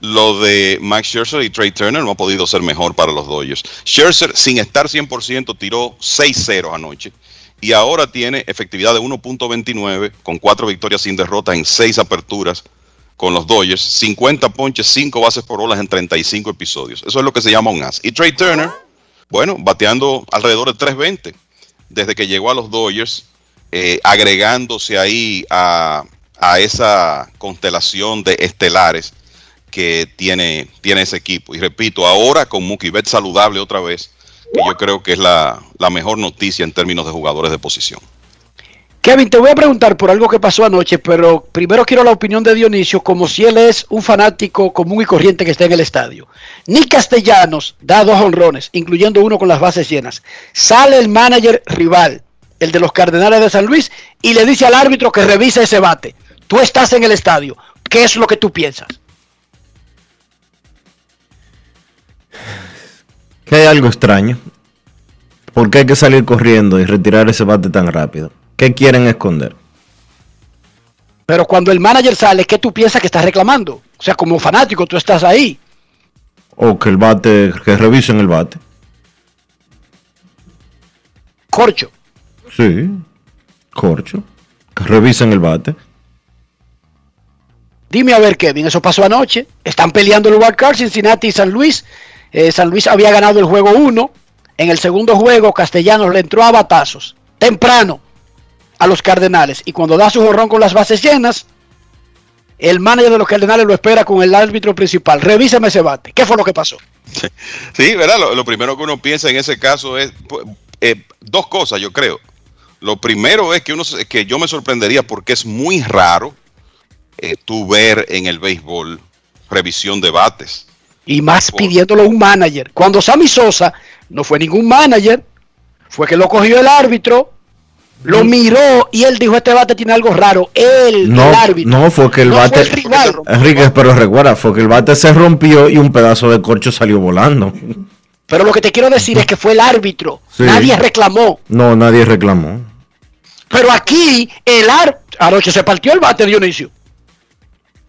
lo de Max Scherzer y Trey Turner no ha podido ser mejor para los Dodgers. Scherzer, sin estar 100%, tiró 6-0 anoche y ahora tiene efectividad de 1.29 con cuatro victorias sin derrota en seis aperturas con los Dodgers, 50 ponches, 5 bases por bolas en 35 episodios. Eso es lo que se llama un as. Y Trey Turner, bueno, bateando alrededor de 320 desde que llegó a los Dodgers, eh, agregándose ahí a, a esa constelación de estelares que tiene, tiene ese equipo. Y repito, ahora con Mookie Betts saludable otra vez, que yo creo que es la, la mejor noticia en términos de jugadores de posición. Kevin, te voy a preguntar por algo que pasó anoche, pero primero quiero la opinión de Dionisio, como si él es un fanático común y corriente que está en el estadio. Ni Castellanos da dos honrones, incluyendo uno con las bases llenas. Sale el manager rival, el de los Cardenales de San Luis, y le dice al árbitro que revise ese bate. Tú estás en el estadio. ¿Qué es lo que tú piensas? Que hay algo extraño. ¿Por qué hay que salir corriendo y retirar ese bate tan rápido? ¿Qué quieren esconder? Pero cuando el manager sale, ¿qué tú piensas que estás reclamando? O sea, como fanático, tú estás ahí. O que el bate, que revisen el bate. Corcho. Sí, corcho. Que revisen el bate. Dime a ver, Kevin, eso pasó anoche. Están peleando el wild card, Cincinnati y San Luis. Eh, San Luis había ganado el juego 1. En el segundo juego, Castellanos le entró a batazos. Temprano a los Cardenales. Y cuando da su jorrón con las bases llenas, el manager de los Cardenales lo espera con el árbitro principal. Revíseme ese bate. ¿Qué fue lo que pasó? Sí, ¿verdad? Lo, lo primero que uno piensa en ese caso es pues, eh, dos cosas, yo creo. Lo primero es que, uno, se- que yo me sorprendería porque es muy raro eh, tú ver en el béisbol revisión de bates. Y más pidiéndolo a un manager. Cuando Sammy Sosa no fue ningún manager, fue que lo cogió el árbitro, lo miró y él dijo, este bate tiene algo raro. Él, No, el árbitro. no, fue que el No fue bate. el rival. Enrique, pero recuerda, fue que el bate se rompió y un pedazo de corcho salió volando. Pero lo que te quiero decir es que fue el árbitro. Sí. Nadie reclamó. No, nadie reclamó. Pero aquí el árbitro... Anoche se partió el bate, Dionisio.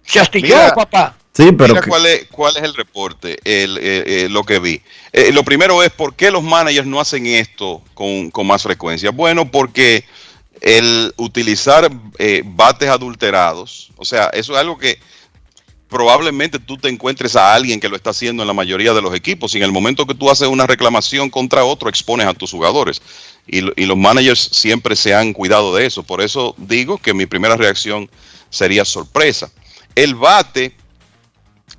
Se astilló, Mira, papá. Sí, pero Mira que- cuál, es, cuál es el reporte, el, eh, eh, lo que vi. Eh, lo primero es por qué los managers no hacen esto con, con más frecuencia. Bueno, porque el utilizar eh, bates adulterados, o sea, eso es algo que probablemente tú te encuentres a alguien que lo está haciendo en la mayoría de los equipos. Y en el momento que tú haces una reclamación contra otro, expones a tus jugadores. Y, lo- y los managers siempre se han cuidado de eso. Por eso digo que mi primera reacción sería sorpresa. El bate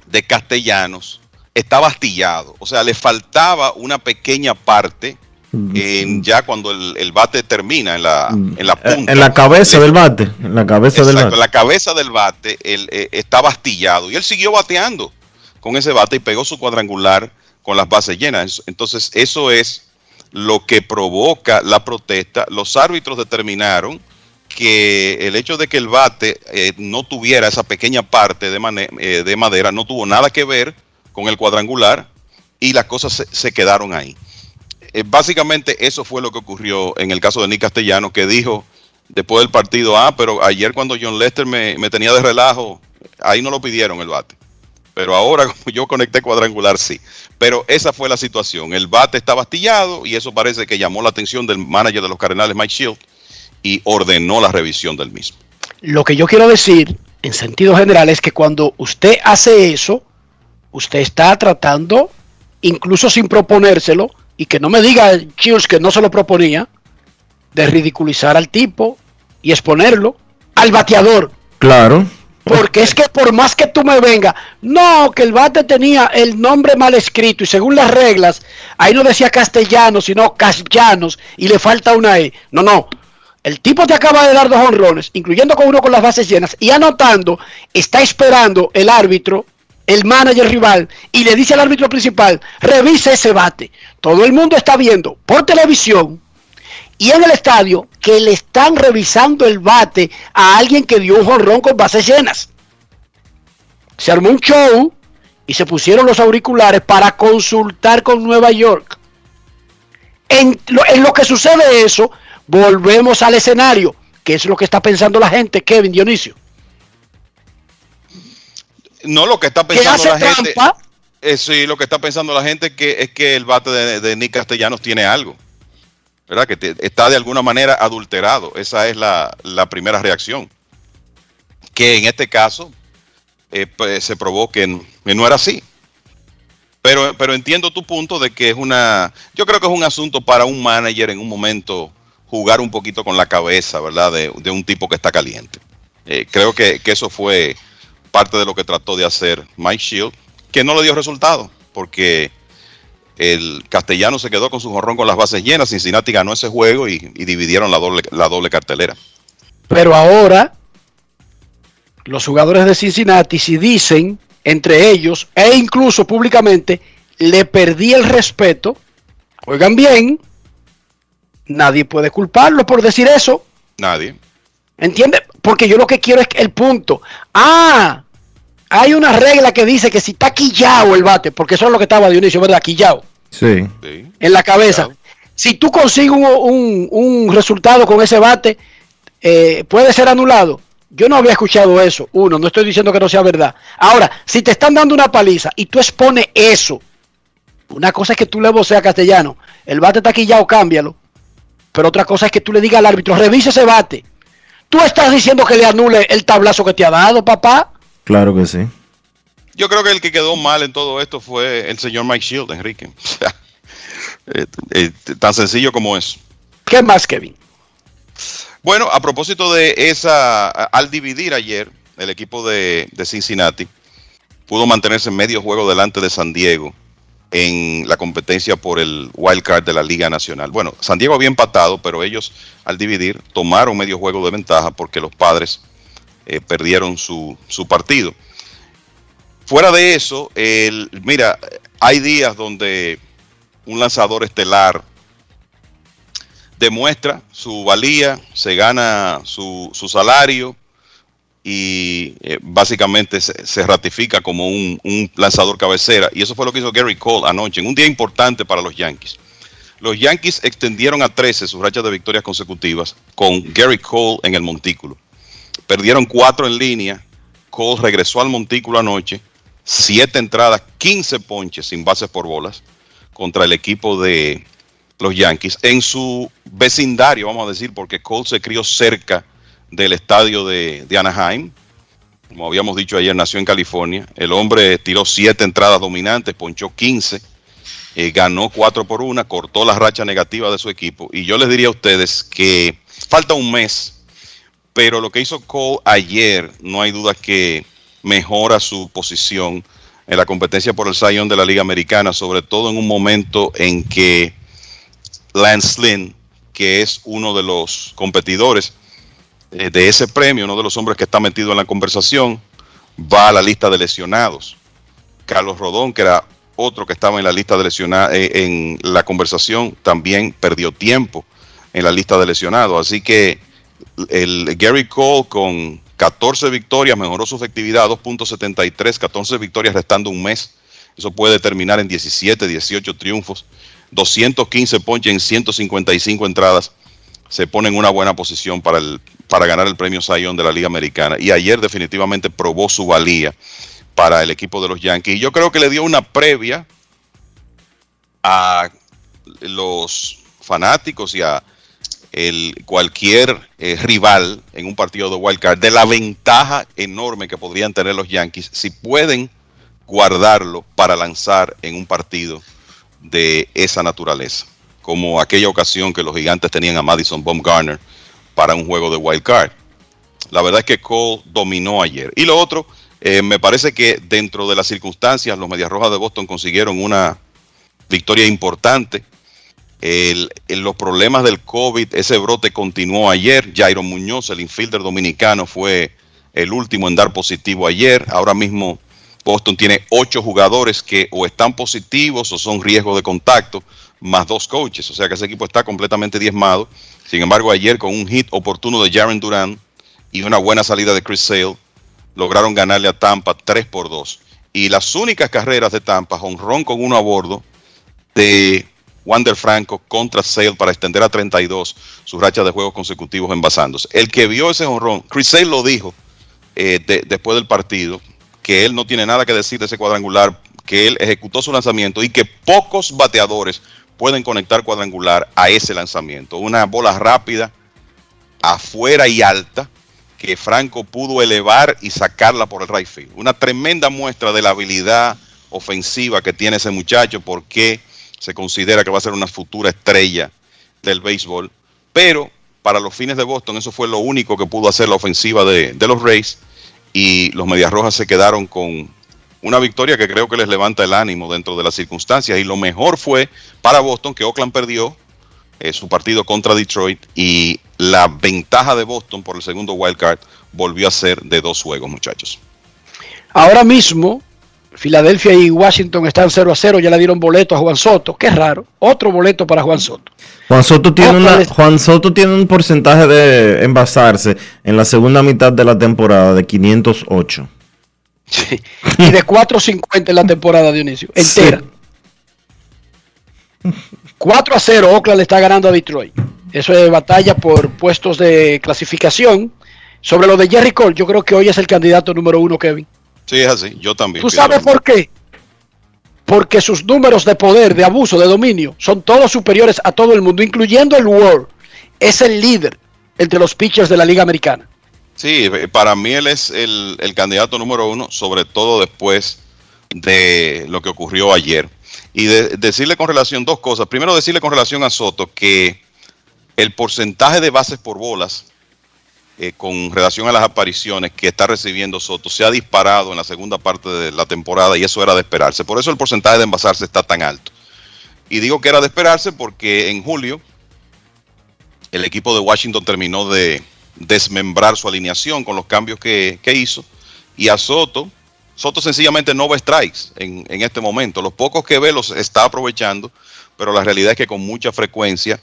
de Castellanos estaba astillado, o sea, le faltaba una pequeña parte en- ya cuando el, el bate termina en la, en la punta. Eh, en la cabeza del bate. En la cabeza del bate. la cabeza del bate él, eh, estaba astillado y él siguió bateando con ese bate y pegó su cuadrangular con las bases llenas. Entonces, eso es lo que provoca la protesta. Los árbitros determinaron que el hecho de que el bate eh, no tuviera esa pequeña parte de, mane- eh, de madera no tuvo nada que ver con el cuadrangular y las cosas se, se quedaron ahí. Eh, básicamente eso fue lo que ocurrió en el caso de Nick Castellano, que dijo después del partido, ah, pero ayer cuando John Lester me, tenía de relajo, ahí no lo pidieron el bate. Pero ahora como yo conecté cuadrangular, sí. Pero esa fue la situación. El bate estaba astillado y eso parece que llamó la atención del manager de los Cardenales, Mike Shield, y ordenó la revisión del mismo. Lo que yo quiero decir, en sentido general, es que cuando usted hace eso, usted está tratando, incluso sin proponérselo, y que no me diga Chius que no se lo proponía, de ridiculizar al tipo y exponerlo al bateador. Claro. Porque es que por más que tú me vengas, no, que el bate tenía el nombre mal escrito y según las reglas, ahí no decía castellano, sino castellanos y le falta una E. No, no. El tipo te acaba de dar dos honrones, incluyendo con uno con las bases llenas, y anotando, está esperando el árbitro, el manager rival, y le dice al árbitro principal, revise ese bate. Todo el mundo está viendo por televisión y en el estadio que le están revisando el bate a alguien que dio un jonrón con bases llenas. Se armó un show y se pusieron los auriculares para consultar con Nueva York. En lo, en lo que sucede eso, volvemos al escenario, que es lo que está pensando la gente, Kevin Dionisio. No lo que está pensando la gente. eh, sí, lo que está pensando la gente es que, es que el bate de, de Nick Castellanos tiene algo. ¿Verdad? Que te- está de alguna manera adulterado. Esa es la, la primera reacción. Que en este caso eh, pues, se probó que, n- que no era así. Pero, pero entiendo tu punto de que es una. Yo creo que es un asunto para un manager en un momento jugar un poquito con la cabeza, ¿verdad? De, de un tipo que está caliente. Eh, creo que, que eso fue parte de lo que trató de hacer Mike Shield, que no le dio resultado, porque el castellano se quedó con su jorrón con las bases llenas, Cincinnati ganó ese juego y, y dividieron la doble, la doble cartelera. Pero ahora, los jugadores de Cincinnati, si dicen entre ellos e incluso públicamente, le perdí el respeto, oigan bien, nadie puede culparlo por decir eso. Nadie. ¿Entiendes? Porque yo lo que quiero es que el punto. Ah, hay una regla que dice que si está quillado el bate, porque eso es lo que estaba Dionisio, ¿verdad? Quillado. Sí. En la cabeza. Si tú consigues un, un- un resultado con ese bate, eh, puede ser anulado. Yo no había escuchado eso. Uno, no estoy diciendo que no sea verdad. Ahora, si te están dando una paliza y tú expones eso, una cosa es que tú le voceas castellano, el bate está quillado, cámbialo. Pero otra cosa es que tú le digas al árbitro, revise ese bate. Tú estás diciendo que le anule el tablazo que te ha dado, papá. Claro que sí. Yo creo que el que quedó mal en todo esto fue el señor Mike Shield, Enrique. O sea, eh, eh, tan sencillo como eso. ¿Qué más, Kevin? Bueno, a propósito de esa, al dividir ayer el equipo de, de Cincinnati, pudo mantenerse medio juego delante de San Diego en la competencia por el wild card de la Liga Nacional. Bueno, San Diego había empatado, pero ellos al dividir tomaron medio juego de ventaja porque los padres eh, perdieron su, su partido. Fuera de eso, el, mira, hay días donde un lanzador estelar demuestra su valía, se gana su, su salario y eh, básicamente se, ratifica como un, un lanzador cabecera. Y eso fue lo que hizo Gary Cole anoche, en un día importante para los Yankees. Los Yankees extendieron a 13 sus rachas de victorias consecutivas con Gary Cole en el montículo. Perdieron cuatro en línea. Cole regresó al montículo anoche. Siete entradas, 15 ponches sin bases por bolas contra el equipo de los Yankees en su vecindario, vamos a decir, porque Cole se crió cerca del estadio de, Anaheim. Como habíamos dicho ayer, nació en California. El hombre tiró siete entradas dominantes, ponchó 15, eh, ganó 4 por 1, cortó la racha negativa de su equipo. Y yo les diría a ustedes que falta un mes, pero lo que hizo Cole ayer, no hay duda que mejora su posición en la competencia por el Zion de la Liga Americana, sobre todo en un momento en que Lance Lynn, que es uno de los competidores eh, de ese premio, uno de los hombres que está metido en la conversación, va a la lista de lesionados. Carlos Rodón, que era otro que estaba en la lista de lesionados, en la conversación, también perdió tiempo en la lista de lesionados. Así que el Gary Cole con 14 victorias mejoró su efectividad a 2.73, 14 victorias restando un mes. Eso puede terminar en 17, 18 triunfos, 215 ponches en 155 entradas. Se pone en una buena posición para, el, para ganar el premio Zion de la Liga Americana. Y ayer definitivamente probó su valía para el equipo de los Yankees. Y yo creo que le dio una previa a los fanáticos y a el, cualquier eh, rival en un partido de wild card de la ventaja enorme que podrían tener los Yankees si pueden guardarlo para lanzar en un partido de esa naturaleza, como aquella ocasión que los gigantes tenían a Madison Bumgarner para un juego de wild card. La verdad es que Cole dominó ayer. Y lo otro, eh, me parece que dentro de las circunstancias, los Medias Rojas de Boston consiguieron una victoria importante. El, los problemas del COVID, ese brote continuó ayer. Jairo Muñoz, el infielder dominicano, fue el último en dar positivo ayer. Ahora mismo Boston tiene ocho jugadores que o están positivos o son riesgo de contacto, más dos coaches. O sea que ese equipo está completamente diezmado. Sin embargo, ayer con un hit oportuno de Jaren Duran y una buena salida de Chris Sale, lograron ganarle a Tampa 3 por 2. Y las únicas carreras de Tampa, honrón con uno a bordo de Wander Franco contra Sale para extender a 32 sus rachas de juegos consecutivos envasándose. El que vio ese honrón, Chris Sale lo dijo eh, de- después del partido, que él no tiene nada que decir de ese cuadrangular, que él ejecutó su lanzamiento y que pocos bateadores pueden conectar cuadrangular a ese lanzamiento. Una bola rápida, afuera y alta, que Franco pudo elevar y sacarla por el right field. Una tremenda muestra de la habilidad ofensiva que tiene ese muchacho, porque se considera que va a ser una futura estrella del béisbol. Pero para los fines de Boston, eso fue lo único que pudo hacer la ofensiva de, de los Rays. Y los Medias Rojas se quedaron con una victoria que creo que les levanta el ánimo dentro de las circunstancias. Y lo mejor fue para Boston que Oakland perdió eh, su partido contra Detroit y la ventaja de Boston por el segundo wild card volvió a ser de dos juegos, muchachos. Ahora mismo, Filadelfia y Washington están 0 a 0, ya le dieron boleto a Juan Soto, qué raro, otro boleto para Juan Soto. Juan Soto tiene, Otra una, vez. Juan Soto tiene un porcentaje de envasarse en la segunda mitad de la temporada de 508. Y de 4.50 en la temporada, Dionisio, entera. 4 a 0, Oakland le está ganando a Detroit. Eso es batalla por puestos de clasificación. Sobre lo de Jerry Cole, yo creo que hoy es el candidato número uno, Kevin. Sí, es así, yo también. ¿Tú sabes por qué? Porque sus números de poder, de abuso, de dominio, son todos superiores a todo el mundo, incluyendo el World. Es el líder entre los pitchers de la Liga Americana. Sí, eh, para mí él es el, candidato número uno, sobre todo después de lo que ocurrió ayer. Y de- decirle con relación dos cosas. Primero, decirle con relación a Soto que el porcentaje de bases por bolas eh, con relación a las apariciones que está recibiendo Soto se ha disparado en la segunda parte de la temporada y eso era de esperarse. Por eso el porcentaje de envasarse está tan alto. Y digo que era de esperarse porque en julio el equipo de Washington terminó de desmembrar su alineación con los cambios que, que hizo. Y a Soto, Soto sencillamente no ve strikes en, en este momento. Los pocos que ve los está aprovechando, pero la realidad es que con mucha frecuencia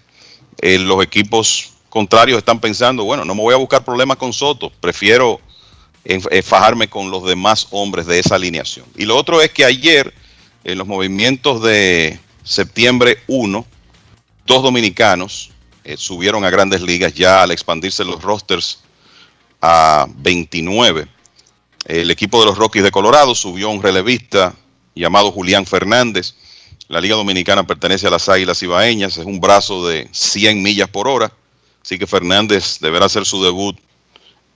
eh, los equipos contrarios están pensando, bueno, no me voy a buscar problemas con Soto, prefiero en- eh, fajarme con los demás hombres de esa alineación. Y lo otro es que ayer, en los movimientos de septiembre 1, dos dominicanos eh, subieron a grandes ligas ya al expandirse los rosters a 29. El equipo de los Rockies de Colorado subió a un relevista llamado Julián Fernández. La Liga Dominicana pertenece a las Águilas Ibaeñas, es un brazo de 100 millas por hora, así que Fernández deberá hacer su debut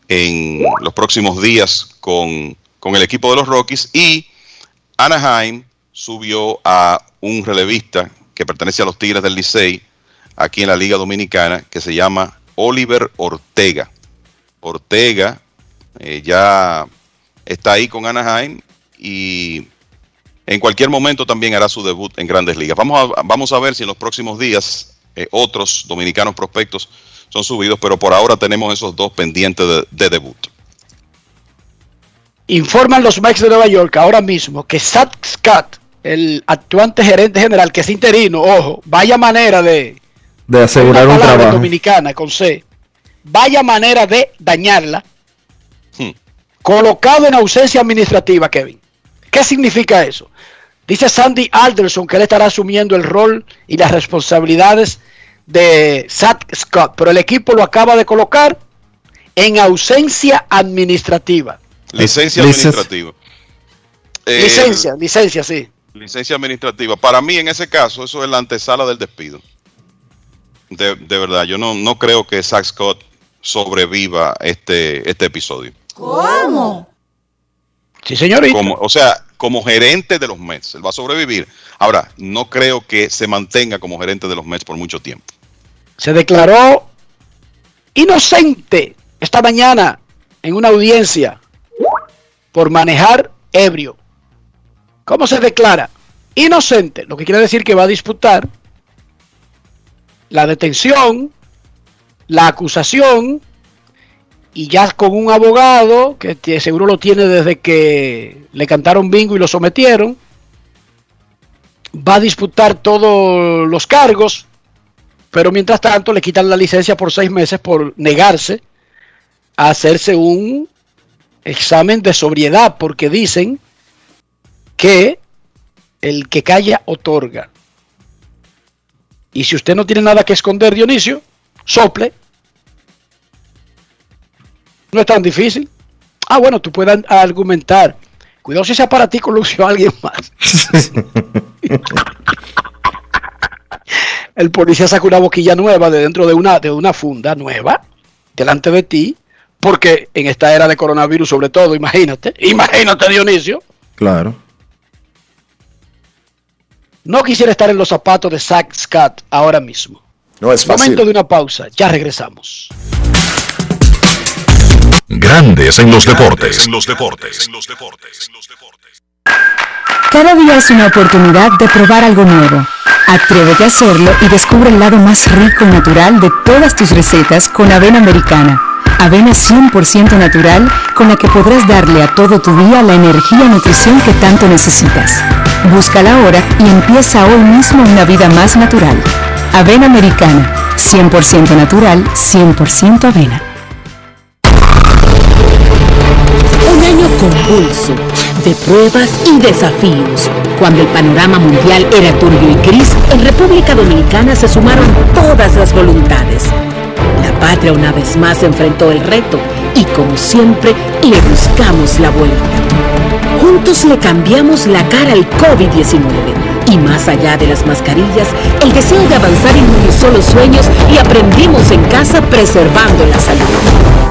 en los próximos días con, con el equipo de los Rockies y Anaheim subió a un relevista que pertenece a los Tigres del Licey aquí en la Liga Dominicana que se llama Oliver Ortega. Ortega eh, ya está ahí con Anaheim y en cualquier momento también hará su debut en grandes ligas. Vamos a, vamos a ver si en los próximos días eh, otros dominicanos prospectos son subidos, pero por ahora tenemos esos dos pendientes de, de debut. Informan los Mets de Nueva York ahora mismo que Zach Scott, el actuante gerente general, que es interino, ojo, vaya manera de De asegurar una un trabajo. dominicana con C, vaya manera de dañarla, Hmm. colocado en ausencia administrativa, Kevin. ¿Qué significa eso? Dice Sandy Alderson que él estará asumiendo el rol y las responsabilidades de Zach Scott, pero el equipo lo acaba de colocar en ausencia administrativa. Licencia Licencia. administrativa. Eh, licencia, licencia, sí. Licencia administrativa. Para mí, en ese caso, eso es la antesala del despido. De, de verdad, yo no, no creo que Zach Scott sobreviva este, este episodio. ¿Cómo? Sí, señorita. Como, o sea, como gerente de los Mets, él va a sobrevivir. Ahora, no creo que se mantenga como gerente de los Mets por mucho tiempo. se declaró inocente esta mañana en una audiencia por manejar ebrio. ¿Cómo se declara? Inocente, lo que quiere decir que va a disputar la detención, la acusación y ya con un abogado que seguro lo tiene desde que le cantaron bingo y lo sometieron, va a disputar todos los cargos, pero mientras tanto le quitan la licencia por seis meses por negarse a hacerse un examen de sobriedad, porque dicen que el que calla otorga. Y si usted no tiene nada que esconder, Dionisio, sople. No es tan difícil. Ah, bueno, tú puedes argumentar. Cuidado si ese aparatico lo usó alguien más. el policía saca una boquilla nueva de dentro de una, de una funda nueva delante de ti, porque en esta era de coronavirus sobre todo, imagínate, imagínate Dionisio, Claro. No quisiera estar en los zapatos de Zach Scott ahora mismo. No es Momento fácil. de una pausa, ya regresamos. Grandes en los deportes. En los deportes. Cada día es una oportunidad de probar algo nuevo. Atrévete a hacerlo y descubre el lado más rico y natural de todas tus recetas con avena americana. Avena 100% natural con la que podrás darle a todo tu día la energía y nutrición que tanto necesitas. Búscala ahora y empieza hoy mismo una vida más natural. Avena americana, 100% natural, 100% avena. Un año convulso de pruebas y desafíos. Cuando el panorama mundial era turbio y gris, en República Dominicana se sumaron todas las voluntades. Patria una vez más enfrentó el reto y como siempre le buscamos la vuelta. Juntos le cambiamos la cara al COVID-19 y más allá de las mascarillas, el deseo de avanzar inmunizó los sueños y aprendimos en casa preservando la salud.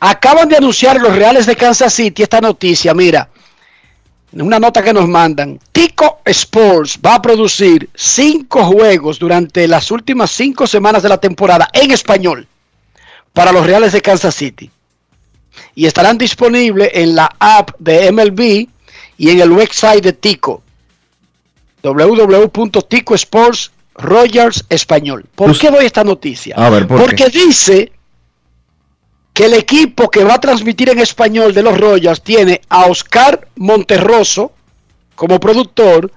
Acaban de anunciar los Reales de Kansas City esta noticia, mira, una nota que nos mandan. Tico Sports va a producir cinco juegos durante las últimas cinco semanas de la temporada en español para los Reales de Kansas City. Y estarán disponibles en la app de MLB y en el website de Tico. www.tico Sports Rogers Español. ¿Por qué doy esta noticia? A ver, ¿por Porque dice que el equipo que va a transmitir en español de los Royals tiene a Oscar Monterroso como productor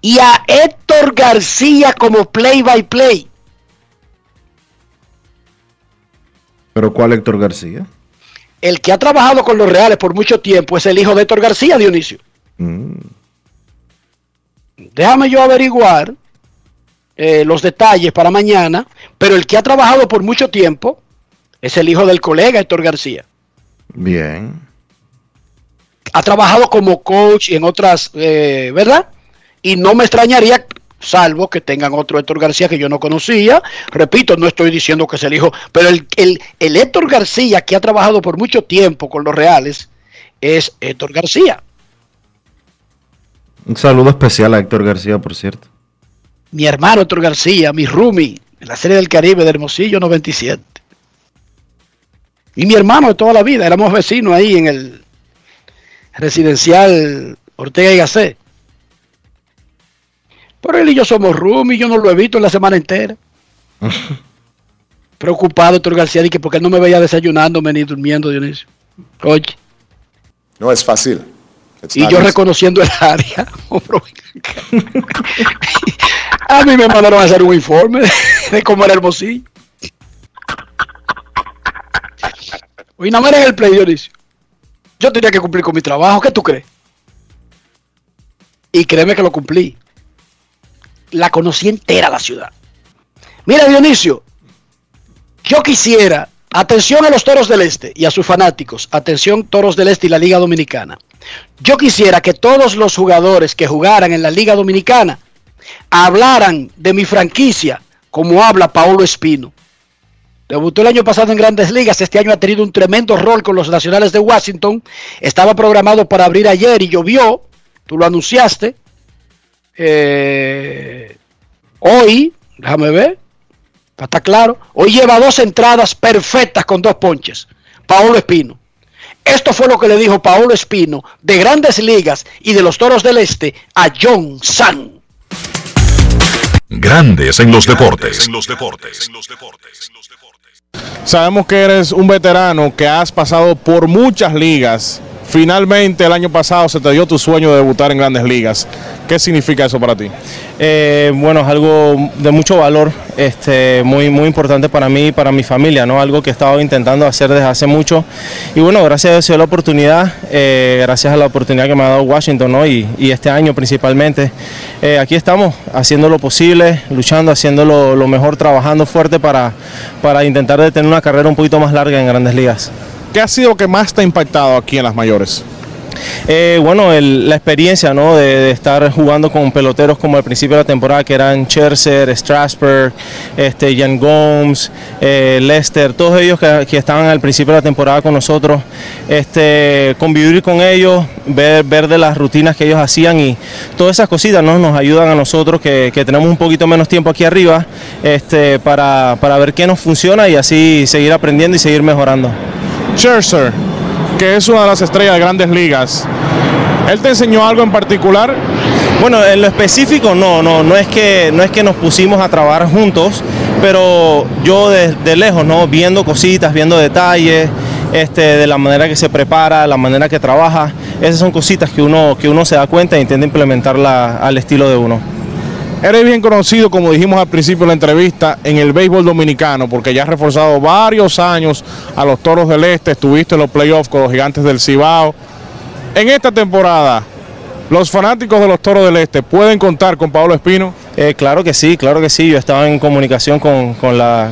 y a Héctor García como play by play. ¿Pero cuál Héctor García? El que ha trabajado con los Reales por mucho tiempo es el hijo de Héctor García, Dionisio. Mm. Déjame yo averiguar eh, los detalles para mañana, pero el que ha trabajado por mucho tiempo es el hijo del colega Héctor García. Bien. Ha trabajado como coach en otras, eh, ¿verdad? Y no me extrañaría, salvo que tengan otro Héctor García que yo no conocía. Repito, no estoy diciendo que es el hijo, pero el, el, el Héctor García que ha trabajado por mucho tiempo con los Reales es Héctor García. Un saludo especial a Héctor García, por cierto. Mi hermano Héctor García, mi roomie en la Serie del Caribe de Hermosillo 97. Y mi hermano de toda la vida, éramos vecinos ahí en el residencial Ortega y Gasset. Pero él y yo somos roomies, yo no lo he visto en la semana entera. Preocupado, Héctor García, de que porque él no me veía desayunándome ni durmiendo, Dionisio. Oye. No es fácil. It's Y yo easy. reconociendo el área. A mí me mandaron a hacer un informe de, de cómo era Hermosillo. Oye, nada más era en el play, Dionisio. Yo tenía que cumplir con mi trabajo. ¿Qué tú crees? Y créeme que lo cumplí. La conocí entera la ciudad. Mira, Dionisio, yo quisiera, atención a los toros del Este y a sus fanáticos, atención toros del Este y la Liga Dominicana. Yo quisiera que todos los jugadores que jugaran en la Liga Dominicana hablaran de mi franquicia como habla Paulo Espino. Debutó el año pasado en grandes ligas, este año ha tenido un tremendo rol con los Nacionales de Washington. Estaba programado para abrir ayer y llovió, tú lo anunciaste. Eh, hoy, déjame ver, para estar claro, hoy lleva dos entradas perfectas con dos ponches. Paolo Espino. Esto fue lo que le dijo Paolo Espino de Grandes Ligas y de los Toros del Este a John San. Grandes en los deportes. Sabemos que eres un veterano que has pasado por muchas ligas. Finalmente el año pasado se te dio tu sueño de debutar en grandes ligas. ¿Qué significa eso para ti? Eh, bueno, es algo de mucho valor, este, muy, muy importante para mí y para mi familia, ¿no? Algo que he estado intentando hacer desde hace mucho. Y bueno, gracias a Dios la oportunidad, eh, gracias a la oportunidad que me ha dado Washington, ¿no? Y, este año principalmente. Eh, aquí estamos, haciendo lo posible, luchando, haciendo lo, mejor, trabajando fuerte para, para intentar tener una carrera un poquito más larga en grandes ligas. ¿Qué ha sido lo que más te ha impactado aquí en las mayores? Eh, bueno, la experiencia ¿no? de, estar jugando con peloteros como al principio de la temporada, que eran Scherzer, Strasburg, este, Jan Gomes, eh, Lester, todos ellos que, estaban al principio de la temporada con nosotros, este, convivir con ellos, ver, ver de las rutinas que ellos hacían y todas esas cositas ¿no? nos ayudan a nosotros que, que tenemos un poquito menos tiempo aquí arriba este, para, para ver qué nos funciona y así seguir aprendiendo y seguir mejorando. Scherzer, que es una de las estrellas de grandes ligas, ¿él te enseñó algo en particular? Bueno, en lo específico no, no, no es que no es que nos pusimos a trabajar juntos, pero yo de, lejos, ¿no? Viendo cositas, viendo detalles, este, de la manera que se prepara, la manera que trabaja, esas son cositas que uno, que uno se da cuenta e intenta implementarla al estilo de uno. Eres bien conocido, como dijimos al principio de la entrevista, en el béisbol dominicano, porque ya has reforzado varios años a los Toros del Este, estuviste en los playoffs con los Gigantes del Cibao. En esta temporada, los fanáticos de los Toros del Este pueden contar con Pablo Espino. Eh, claro que sí, claro que sí. Yo estaba en comunicación con, con la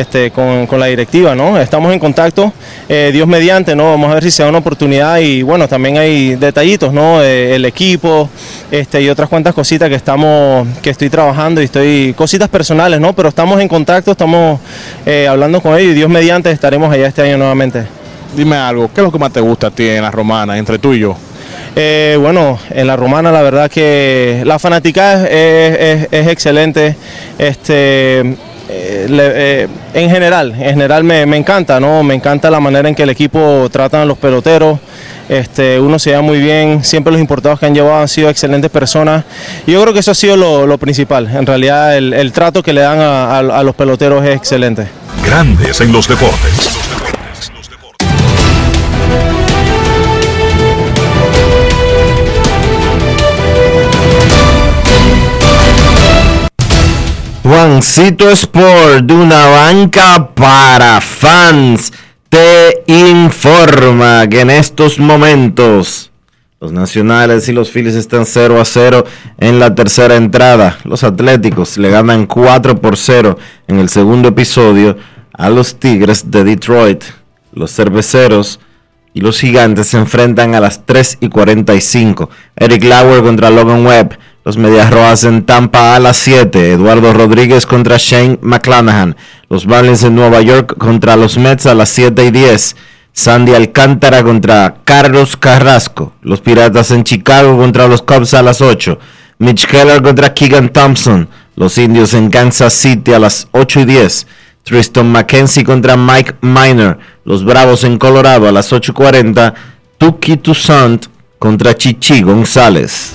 este, con, con la directiva, ¿no? Estamos en contacto, eh, Dios mediante, ¿no? Vamos a ver si se da una oportunidad y bueno, también hay detallitos, ¿no? Eh, el equipo, este, y otras cuantas cositas que estamos, que estoy trabajando y estoy, cositas personales, ¿no? Pero estamos en contacto, estamos eh, hablando con ellos y Dios mediante estaremos allá este año nuevamente. Dime algo, ¿qué es lo que más te gusta a ti en la romana, entre tú y yo? Eh, bueno, en la romana la verdad que la fanática es, es- es excelente. Este, eh, eh, en general, en general me, me encanta, ¿no? Me encanta la manera en que el equipo trata a los peloteros. Este, uno se lleva muy bien, siempre los importados que han llevado han sido excelentes personas. Yo creo que eso ha sido lo, lo principal. En realidad el, el trato que le dan a- a- a los peloteros es excelente. Grandes en los deportes. Juancito Sport, de una banca para fans, te informa que en estos momentos los nacionales y los Phillies están 0 a 0 en la tercera entrada. Los Atléticos le ganan 4 por 0 en el segundo episodio a los Tigres de Detroit. Los Cerveceros y los Gigantes se enfrentan a las 3 y 45. Eric Lauer contra Logan Webb. Los Medias Rojas en Tampa a las 7. Eduardo Rodríguez contra Shane McClanahan. Los Marlins en Nueva York contra los Mets a las 7 y 10. Sandy Alcántara contra Carlos Carrasco. Los Piratas en Chicago contra los Cubs a las 8. Mitch Keller contra Keegan Thompson. Los Indios en Kansas City a las 8 y 10. Tristan McKenzie contra Mike Miner. Los Bravos en Colorado a las 8.40. Tuki Toussaint contra Chichi González.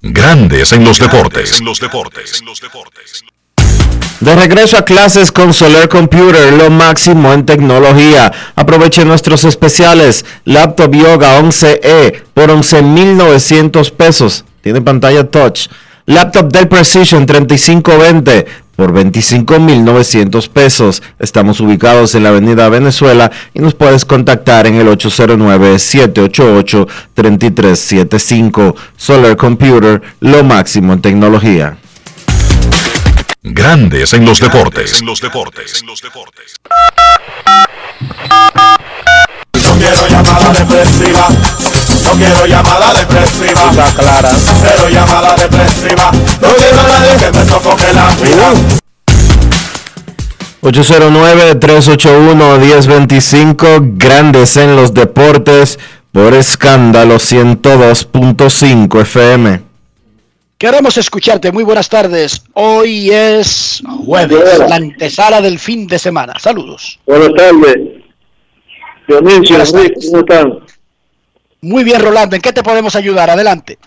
Grandes en los deportes. De regreso a clases con Solar Computer, lo máximo en tecnología. Aproveche nuestros especiales. Laptop Yoga 11E por 11.900 pesos. Tiene pantalla touch. Laptop Dell Precision 3520 por 25.900 pesos. Estamos ubicados en la avenida Venezuela y nos puedes contactar en el 809-788-3375. Solar Computer, lo máximo en tecnología. Grandes en los deportes. No quiero llamada depresiva. No quiero llamada depresiva. clara. Cero llamada depresiva. No quiero a nadie que me sofoque la vida. 809-381-1025, Grandes en los Deportes, por escándalo 102.5 FM. Queremos escucharte. Muy buenas tardes. Hoy es jueves, la antesala del fin de semana. Saludos. Buenas tardes. Dionisio, Buenas tardes. ¿cómo están? Muy bien, Rolando. ¿En qué te podemos ayudar? Adelante.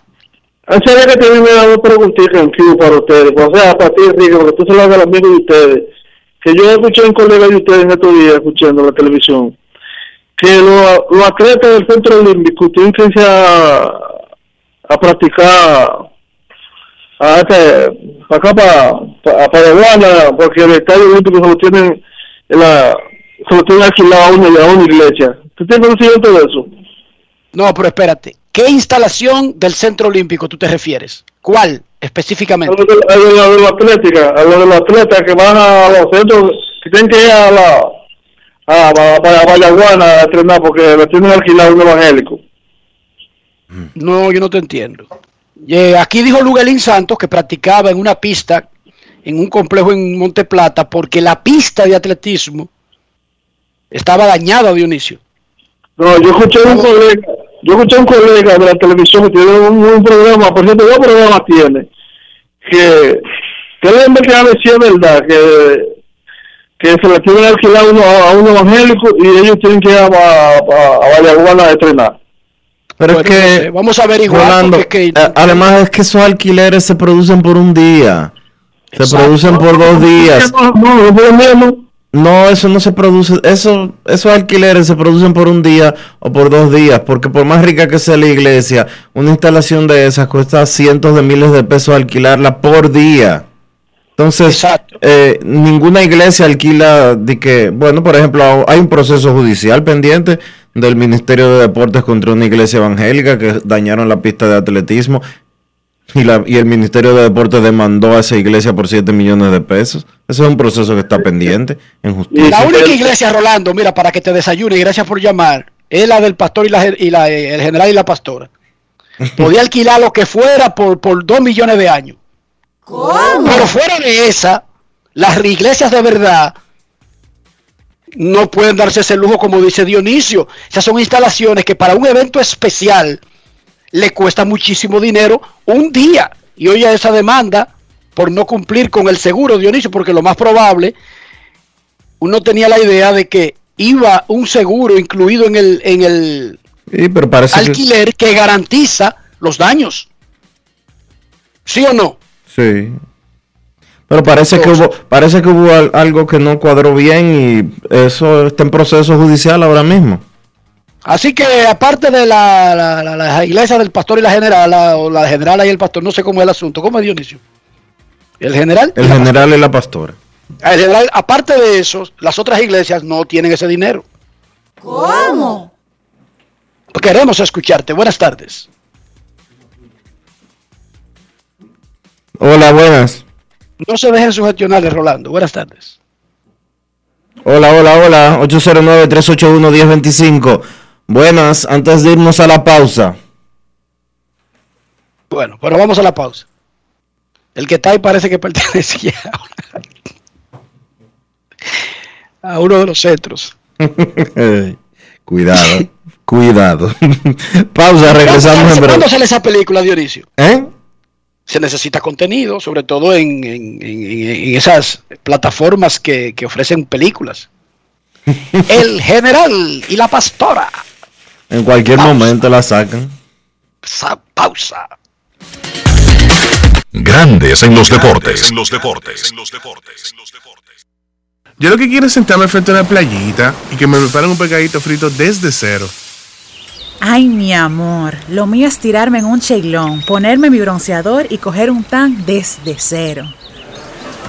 Hace día que también me dado preguntitas en para ustedes, o sea, para ti, Enrique, porque tú se lo hagas amigo de ustedes, que yo escuché a un colega de ustedes en estos días escuchando la televisión, que los, los atletas del Centro Olímpico tienen que irse a, practicar a este, acá, para, para, para porque el Estadio Olímpico se lo tienen, la, se lo tienen alquilado a una, a una iglesia. ¿Tú tienes conocimiento de eso? No, pero espérate. ¿Qué instalación del Centro Olímpico tú te refieres? ¿Cuál específicamente? A lo de, la atlética, de los atletas que van a los centros, que tienen que ir a la a, a, a Vallaguana a entrenar porque lo tienen alquilado un evangélico. No, yo no te entiendo. Eh, aquí dijo Luguelín Santos que practicaba en una pista en un complejo en Monte Plata porque la pista de atletismo estaba dañada, Dionisio. No, yo escuché un colega, yo escuché un colega de la televisión que tiene un, un programa, por cierto, dos programas tiene, que, que él en verdad decía verdad, que, que se le tienen alquilado uno, a un evangélico y ellos tienen que ir a, a, a Vallaguana a entrenar. Pero Bueno, es que, entonces, vamos a averiguar, Rolando, es que- a- además es que esos alquileres se producen por un día, se Exacto. producen por dos días. No, no, no, no, eso no se produce, eso, esos alquileres se producen por un día o por dos días, porque por más rica que sea la iglesia, una instalación de esas cuesta cientos de miles de pesos alquilarla por día. Entonces, eh, ninguna iglesia alquila de que, bueno, por ejemplo, hay un proceso judicial pendiente del Ministerio de Deportes contra una iglesia evangélica que dañaron la pista de atletismo y, la, y el Ministerio de Deportes demandó a esa iglesia por 7 millones de pesos. Ese es un proceso que está pendiente en justicia. La única iglesia, Rolando, mira, para que te desayune, y gracias por llamar, es la del pastor y, la, y la, eh, el general y la pastora. Podía alquilar lo que fuera por, por dos millones de años. Pero fuera de esa, las iglesias de verdad no pueden darse ese lujo como dice Dionisio. Esas son instalaciones que para un evento especial le cuesta muchísimo dinero un día. Y oye esa demanda por no cumplir con el seguro, Dionisio, porque lo más probable, uno tenía la idea de que iba un seguro incluido en el, en el Sí, pero parece que, alquiler que garantiza los daños. ¿Sí o no? sí. Pero parece que hubo, parece que hubo al- algo que no cuadró bien y eso está en proceso judicial ahora mismo. Así que aparte de la, la, la- la iglesia del pastor y la general, la- o la general y el pastor, no sé cómo es el asunto. ¿Cómo es Dionisio? ¿El general? El general y la pastora. El general, aparte de eso, las otras iglesias no tienen ese dinero. ¿Cómo? Queremos escucharte. Buenas tardes. Hola, buenas. No se dejen sugestionar, Rolando. Buenas tardes. Hola, hola, hola. 809-381-1025. Buenas, antes de irnos a la pausa. Bueno, pero vamos a la pausa. El que está ahí parece que pertenecía a uno de los centros. cuidado, cuidado. pausa, regresamos en ¿Cuándo breve. sale esa película, Dionisio? ¿Eh? Se necesita contenido, sobre todo en, en- en- en esas plataformas que, que ofrecen películas. El general y la pastora. En cualquier momento la sacan. Sa- pausa. Grandes en los deportes. En los deportes. Yo lo que quiero es sentarme frente a una playita y que me preparen un pescadito frito desde cero. Ay, mi amor, lo mío es tirarme en un cheilón, ponerme mi bronceador y coger un tan desde cero.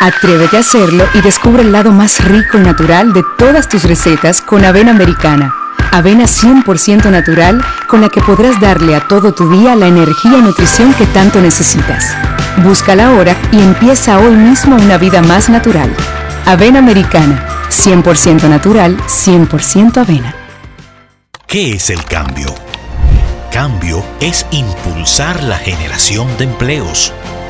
Atrévete a hacerlo y descubre el lado más rico y natural de todas tus recetas con avena americana. Avena 100% natural con la que podrás darle a todo tu día la energía y nutrición que tanto necesitas. Búscala ahora y empieza hoy mismo una vida más natural. Avena americana, 100% natural, 100% avena. ¿Qué es el cambio? Cambio es impulsar la generación de empleos,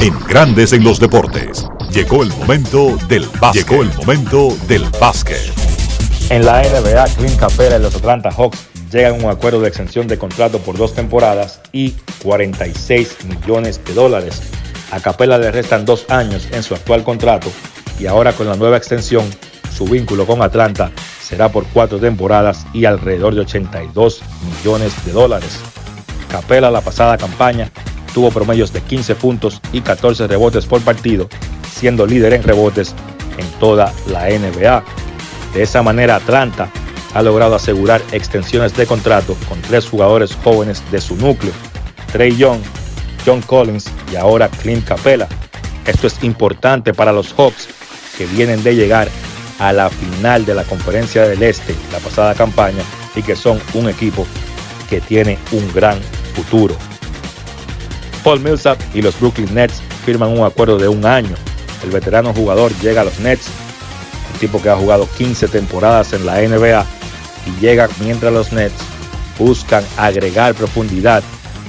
En Grandes en los Deportes. Llegó el momento del básquet. Llegó el momento del básquet. En la NBA, Clint Capela y los Atlanta Hawks llegan a un acuerdo de extensión de contrato por dos temporadas y 46 millones de dólares. A Capela le restan dos años en su actual contrato y ahora con la nueva extensión, su vínculo con Atlanta será por cuatro temporadas y alrededor de 82 millones de dólares. Capela la pasada campaña tuvo promedios de 15 puntos y 14 rebotes por partido, siendo líder en rebotes en toda la NBA. De esa manera, Atlanta ha logrado asegurar extensiones de contrato con tres jugadores jóvenes de su núcleo, Trey Young, John Collins y ahora Clint Capella. Esto es importante para los Hawks que vienen de llegar a la final de la Conferencia del Este la pasada campaña y que son un equipo que tiene un gran futuro. Paul Millsap y los Brooklyn Nets firman un acuerdo de un año. El veterano jugador llega a los Nets, un tipo que ha jugado 15 temporadas en la NBA y llega mientras los Nets buscan agregar profundidad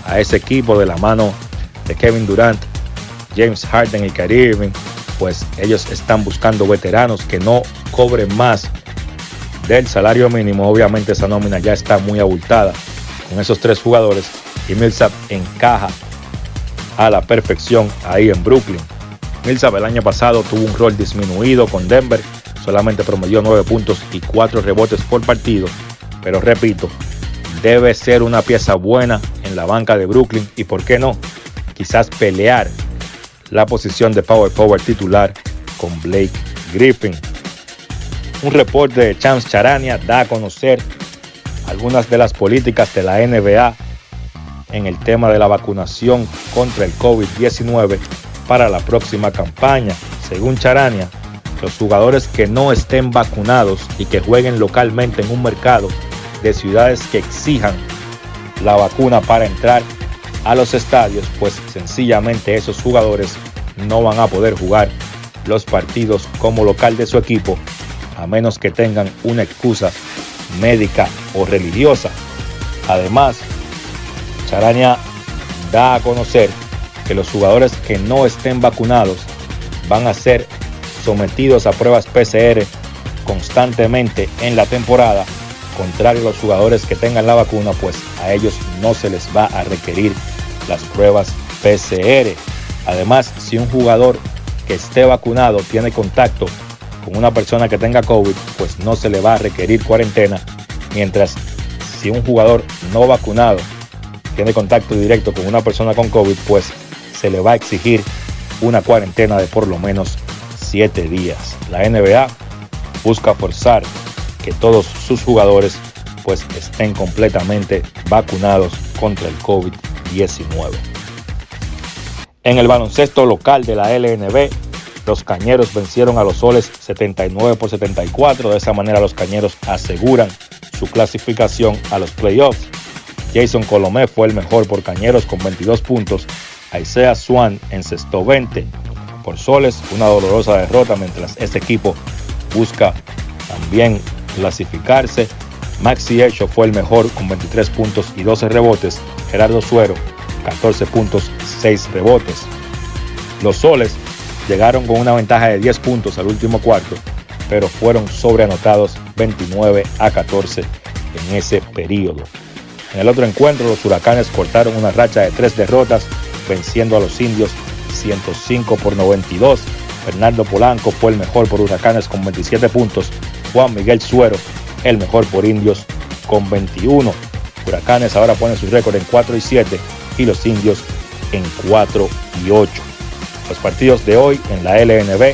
a ese equipo de la mano de Kevin Durant, James Harden y Kyrie Irving, pues ellos están buscando veteranos que no cobren más del salario mínimo. Obviamente esa nómina ya está muy abultada con esos tres jugadores y Millsap encaja a la perfección ahí en Brooklyn. Millsap el año pasado tuvo un rol disminuido con Denver, solamente promedió 9 puntos y 4 rebotes por partido, pero repito, debe ser una pieza buena en la banca de Brooklyn y por qué no, quizás pelear la posición de power forward titular con Blake Griffin. Un reporte de Chance Charania da a conocer algunas de las políticas de la NBA en el tema de la vacunación contra el COVID-19 para la próxima campaña. Según Charania, los jugadores que no estén vacunados y que jueguen localmente en un mercado de ciudades que exijan la vacuna para entrar a los estadios, pues sencillamente esos jugadores no van a poder jugar los partidos como local de su equipo a menos que tengan una excusa médica o religiosa. Además, Charania da a conocer que los jugadores que no estén vacunados van a ser sometidos a pruebas PCR constantemente en la temporada, contrario a los jugadores que tengan la vacuna, pues a ellos no se les va a requerir las pruebas PCR. Además, si un jugador que esté vacunado tiene contacto con una persona que tenga COVID, pues no se le va a requerir cuarentena, mientras si un jugador no vacunado tiene contacto directo con una persona con COVID, pues se le va a exigir una cuarentena de por lo menos 7 días. La NBA busca forzar que todos sus jugadores pues estén completamente vacunados contra el COVID-19. En el baloncesto local de la LNB, los Cañeros vencieron a los Soles 79 por 74. De esa manera los Cañeros aseguran su clasificación a los playoffs. Jason Colomé fue el mejor por Cañeros con 22 puntos. Isaiah Swan encestó 20 por Soles, una dolorosa derrota mientras este equipo busca también clasificarse. Maxi Echo fue el mejor con 23 puntos y 12 rebotes. Gerardo Suero, 14 puntos, 6 rebotes. Los Soles llegaron con una ventaja de 10 puntos al último cuarto, pero fueron sobreanotados 29 a 14 en ese periodo. En el otro encuentro, los huracanes cortaron una racha de tres derrotas, venciendo a los indios 105 por 92. Fernando Polanco fue el mejor por huracanes con 27 puntos. Juan Miguel Suero, el mejor por indios con 21. Huracanes ahora ponen su récord en 4 y 7 y los indios en 4 y 8. Los partidos de hoy en la LNB,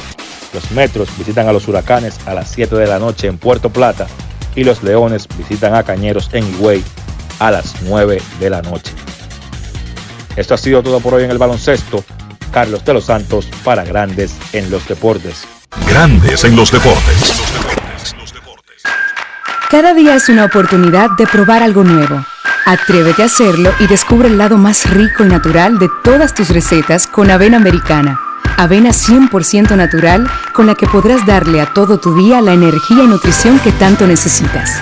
los Metros visitan a los Huracanes a las 7 de la noche en Puerto Plata y los Leones visitan a Cañeros en Higüey a las 9 de la noche. Esto ha sido todo por hoy en el baloncesto. Carlos de los Santos para Grandes en los Deportes. Grandes en los deportes. Cada día es una oportunidad de probar algo nuevo. Atrévete a hacerlo y descubre el lado más rico y natural de todas tus recetas con avena americana. Avena 100% natural con la que podrás darle a todo tu día la energía y nutrición que tanto necesitas.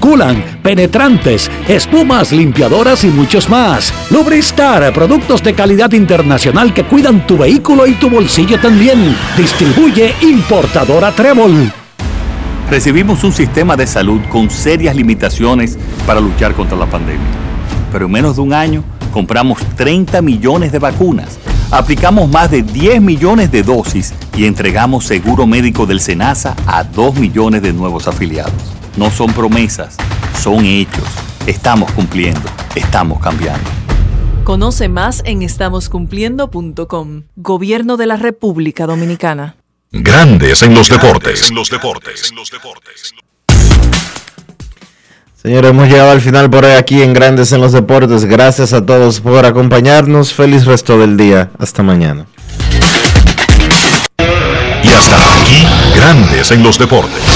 culan, penetrantes, espumas, limpiadoras y muchos más. Lubristar, productos de calidad internacional que cuidan tu vehículo y tu bolsillo también. Distribuye importadora Trébol. Recibimos un sistema de salud con serias limitaciones para luchar contra la pandemia. Pero en menos de un año compramos 30 millones de vacunas Aplicamos más de 10 millones de dosis y entregamos seguro médico del SENASA a 2 millones de nuevos afiliados. No son promesas, son hechos. Estamos cumpliendo, estamos cambiando. Conoce más en estamoscumpliendo.com. Gobierno de la República Dominicana. Grandes en los deportes. En los deportes. Señores, hemos llegado al final por aquí en Grandes en los Deportes. Gracias a todos por acompañarnos. Feliz resto del día. Hasta mañana. Y hasta aquí, Grandes en los Deportes.